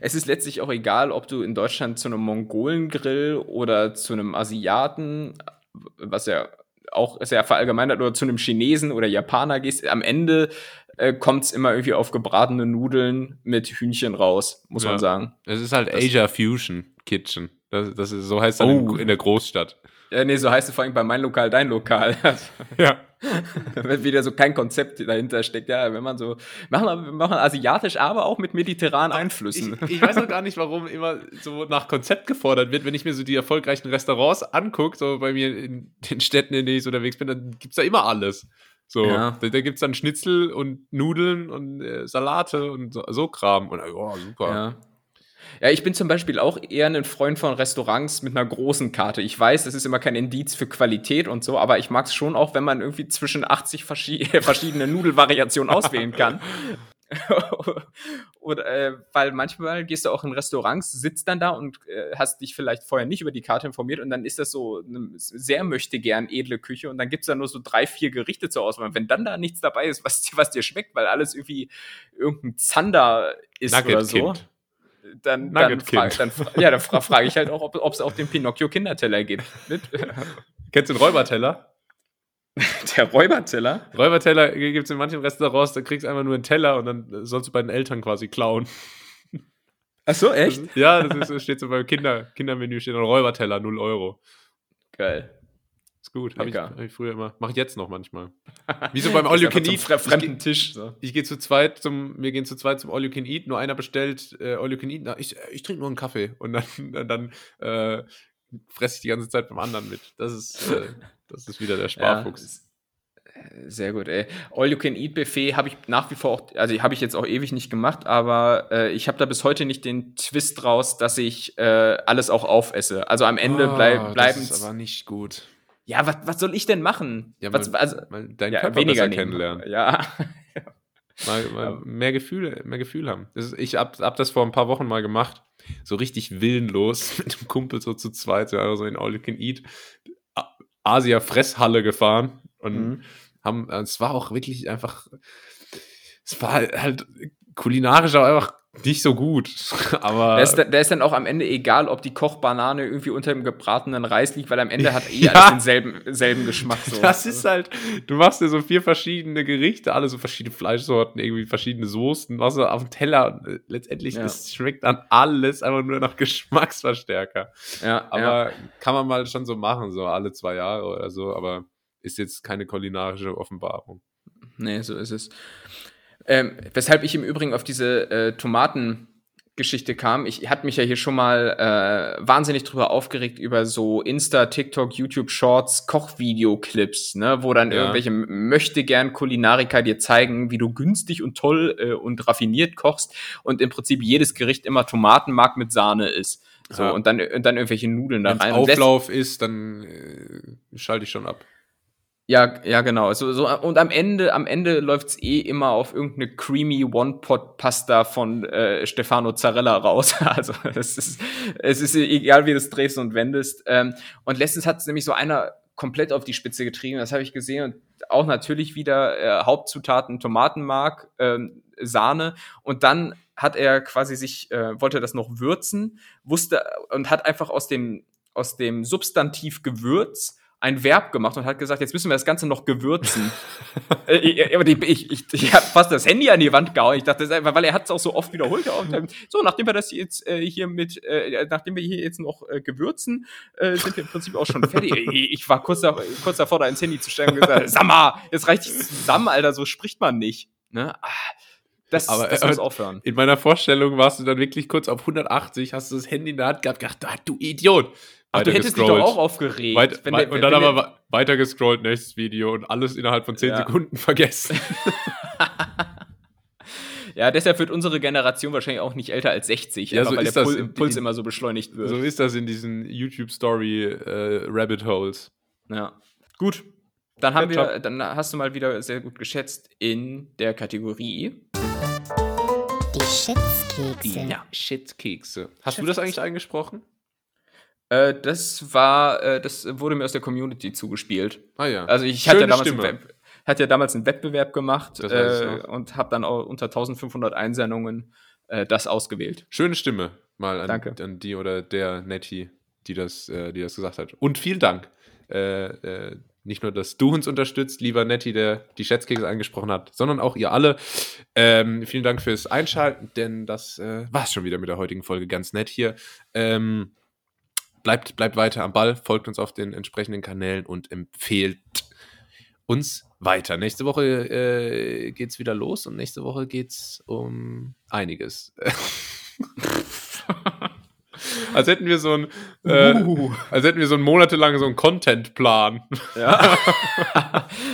Es ist letztlich auch egal, ob du in Deutschland zu einem Mongolengrill oder zu einem Asiaten, was ja auch sehr verallgemeinert oder zu einem Chinesen oder Japaner gehst, am Ende äh, kommt es immer irgendwie auf gebratene Nudeln mit Hühnchen raus, muss ja. man sagen. Es ist halt das Asia Fusion Kitchen. Das, das ist, so heißt es oh. in, in der Großstadt. Ja, nee, so heißt es vor allem bei mein Lokal, dein Lokal. (laughs) ja. wenn wieder so kein Konzept dahinter steckt. Ja, wenn man so, machen wir, machen asiatisch, aber auch mit mediterranen Einflüssen. Ich, ich weiß auch gar nicht, warum immer so nach Konzept gefordert wird. Wenn ich mir so die erfolgreichen Restaurants angucke, so bei mir in den Städten, in denen ich so unterwegs bin, dann gibt es da immer alles. So, ja. da, da gibt es dann Schnitzel und Nudeln und äh, Salate und so, so Kram. Und oh, super. Ja. Ja, ich bin zum Beispiel auch eher ein Freund von Restaurants mit einer großen Karte. Ich weiß, das ist immer kein Indiz für Qualität und so, aber ich mag es schon auch, wenn man irgendwie zwischen 80 verschi (laughs) verschiedene Nudelvariationen auswählen kann. (laughs) Oder, äh, weil manchmal gehst du auch in Restaurants, sitzt dann da und äh, hast dich vielleicht vorher nicht über die Karte informiert und dann ist das so eine sehr möchte gern edle Küche und dann gibt es da nur so drei, vier Gerichte zur Auswahl. Und wenn dann da nichts dabei ist, was, was dir schmeckt, weil alles irgendwie irgendein Zander ist Nugget oder so. Kind dann, dann, frag, dann, ja, dann fra frage ich halt auch, ob es auch den Pinocchio-Kinderteller gibt. (laughs) Kennst du den Räuberteller? (laughs) Der Räuberteller? Räuberteller gibt es in manchen Restaurants, da kriegst du einfach nur einen Teller und dann sollst du bei den Eltern quasi klauen. (laughs) Ach so, echt? Das, ja, das ist, steht so beim Kinder, Kindermenü, steht ein Räuberteller, 0 Euro. Geil. Ist gut. Habe ich, hab ich, früher immer. Mache ich jetzt noch manchmal. (laughs) Wie so beim All You Can Eat. fremden Tisch. So. Ich gehe zu zweit zum, wir gehen zu zweit zum All You Can Eat. Nur einer bestellt äh, All You Can Eat. Na, ich, ich trinke nur einen Kaffee. Und dann, (laughs) dann äh, fresse ich die ganze Zeit beim anderen mit. Das ist, äh, das ist wieder der (laughs) Sparfuchs. Ja, äh, sehr gut, ey. All You Can Eat Buffet habe ich nach wie vor auch, also habe ich jetzt auch ewig nicht gemacht, aber äh, ich habe da bis heute nicht den Twist raus, dass ich äh, alles auch aufesse. Also am Ende oh, bleib, bleiben. Das ist aber nicht gut. Ja, was, was soll ich denn machen? Ja, was, mal, also, mal deinen ja, Körper weniger kennenlernen. Ja. (laughs) mal, mal mehr Gefühle, mehr Gefühl haben. Ist, ich hab, hab das vor ein paar Wochen mal gemacht. So richtig willenlos (laughs) mit dem Kumpel so zu zweit, so, also in All You Can Eat Asia Fresshalle gefahren und mhm. haben, es war auch wirklich einfach, es war halt kulinarisch auch einfach nicht so gut, (laughs) aber. Der ist, der ist, dann auch am Ende egal, ob die Kochbanane irgendwie unter dem gebratenen Reis liegt, weil am Ende hat eh (laughs) ja, alles denselben selben Geschmack. So. Das ist halt, du machst dir so vier verschiedene Gerichte, alle so verschiedene Fleischsorten, irgendwie verschiedene Soßen, du auf dem Teller und letztendlich, ja. das schmeckt dann alles einfach nur nach Geschmacksverstärker. Ja, aber ja. kann man mal schon so machen, so alle zwei Jahre oder so, aber ist jetzt keine kulinarische Offenbarung. Nee, so ist es. Ähm, weshalb ich im Übrigen auf diese äh, Tomatengeschichte kam. Ich hatte mich ja hier schon mal äh, wahnsinnig drüber aufgeregt über so Insta, TikTok, YouTube Shorts, Kochvideoclips, ne, wo dann ja. irgendwelche möchte gern Kulinariker dir zeigen, wie du günstig und toll äh, und raffiniert kochst und im Prinzip jedes Gericht immer Tomatenmark mit Sahne ist. So, ja. und dann, und dann irgendwelche Nudeln da Wenn's rein. Wenn Auflauf ist, dann äh, schalte ich schon ab. Ja, ja, genau. So, so, und am Ende, am Ende läuft's eh immer auf irgendeine creamy One-Pot-Pasta von äh, Stefano Zarella raus. (laughs) Also es ist, es ist egal, wie du es drehst und wendest. Ähm, und letztens hat es nämlich so einer komplett auf die Spitze getrieben. Das habe ich gesehen. Und auch natürlich wieder äh, Hauptzutaten Tomatenmark, ähm, Sahne. Und dann hat er quasi sich, äh, wollte das noch würzen, wusste und hat einfach aus dem, aus dem Substantiv Gewürz ein Verb gemacht und hat gesagt, jetzt müssen wir das Ganze noch gewürzen. (laughs) äh, ich, ich, ich, ich habe fast das Handy an die Wand gehauen. Ich dachte, weil er hat es auch so oft wiederholt. so, nachdem wir das jetzt äh, hier mit, äh, nachdem wir hier jetzt noch äh, gewürzen, äh, sind wir im Prinzip auch schon fertig. (laughs) ich war kurz, da, kurz davor, da ins Handy zu stellen und gesagt, sag mal, jetzt reicht es zusammen, Alter, so spricht man nicht. Ne? Ah, das, aber, das muss aufhören. In meiner Vorstellung warst du dann wirklich kurz auf 180, hast du das Handy in der Hand gehabt, gedacht, ah, du Idiot. Ach, du hättest dich doch auch aufgeregt. Weit, wenn, und dann aber weiter gescrollt, nächstes Video und alles innerhalb von 10 ja. Sekunden (laughs) vergessen. (laughs) Ja, deshalb wird unsere Generation wahrscheinlich auch nicht älter als 60, ja, so weil ist der das Pul in, Puls immer so beschleunigt wird. So ist das in diesen YouTube-Story äh, Rabbit Holes. Ja. Gut. Dann haben ja, wir, dann hast du mal wieder sehr gut geschätzt in der Kategorie. Die Schätzkekse. Ja, Schätzkekse. Hast du das eigentlich eingesprochen? Äh, das war, äh, das wurde mir aus der Community zugespielt. Ah ja. Also ich hatte ja damals einen, Web, hatte ja damals einen Wettbewerb gemacht äh, und habe dann auch unter 1500 Einsendungen äh, das ausgewählt. Schöne Stimme mal an, an die oder der Nettie, die das, äh, die das gesagt hat. Und vielen Dank. Nicht nur, dass du uns unterstützt, lieber Nettie, der die Schätzkekse angesprochen hat, sondern auch ihr alle. Ähm, vielen Dank fürs Einschalten, denn das äh, war es schon wieder mit der heutigen Folge ganz nett hier. Ähm, bleibt, bleibt weiter am Ball, folgt uns auf den entsprechenden Kanälen und empfehlt uns weiter. Nächste Woche äh, geht's wieder los und nächste Woche geht's um einiges. (laughs) als hätten wir so ein, äh, uh. als hätten wir so einen monatelang so einen Contentplan. Ja.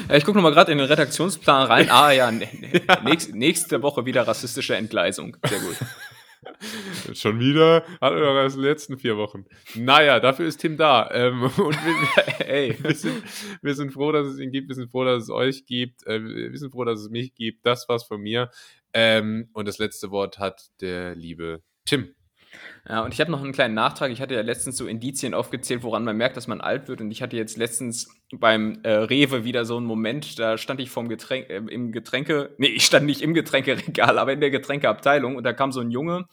ja (laughs) ich gucke noch mal gerade in den Redaktionsplan rein. Ah ja, (laughs) nächste, nächste Woche wieder rassistische Entgleisung. Sehr gut. (laughs) Schon wieder? Hatten wir doch erst in den letzten vier Wochen. Naja, dafür ist Tim da. Ähm, (laughs) und wir, (laughs) ey, wir, sind, wir sind froh, dass es ihn gibt. Wir sind froh, dass es euch gibt. Äh, wir sind froh, dass es mich gibt. Das war's von mir. Ähm, und das letzte Wort hat der liebe Tim. Ja, und ich habe noch einen kleinen Nachtrag. Ich hatte ja letztens so Indizien aufgezählt, woran man merkt, dass man alt wird. Und ich hatte jetzt letztens beim äh, Rewe wieder so einen Moment, da stand ich vorm Getränk, äh, im Getränke, nee, ich stand nicht im Getränkeregal, (laughs) aber in der Getränkeabteilung. Und da kam so ein Junge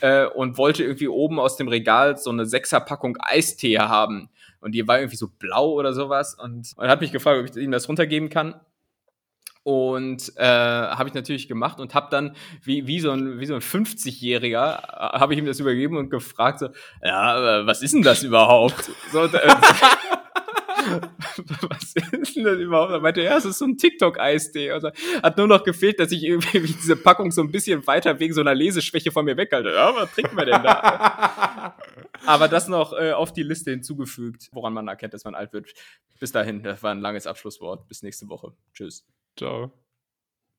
äh, und wollte irgendwie oben aus dem Regal so eine Sechserpackung Eistee haben. Und die war irgendwie so blau oder sowas. Und, und hat mich gefragt, ob ich ihm das runtergeben kann. Und äh, habe ich natürlich gemacht und habe dann, wie, wie so ein, wie so ein 50-Jähriger, äh, habe ich ihm das übergeben und gefragt, so, ja, was ist denn das überhaupt? so, äh, (laughs) was ist denn das überhaupt? Er meinte, ja, es ist so ein TikTok-Eistee. Also, hat nur noch gefehlt, dass ich irgendwie (laughs) diese Packung so ein bisschen weiter wegen so einer Leseschwäche von mir weghalte. Ja, was trinken wir denn da? (laughs) Aber das noch äh, auf die Liste hinzugefügt, woran man erkennt, dass man alt wird. Bis dahin, das war ein langes Abschlusswort. Bis nächste Woche. Tschüss. Ciao.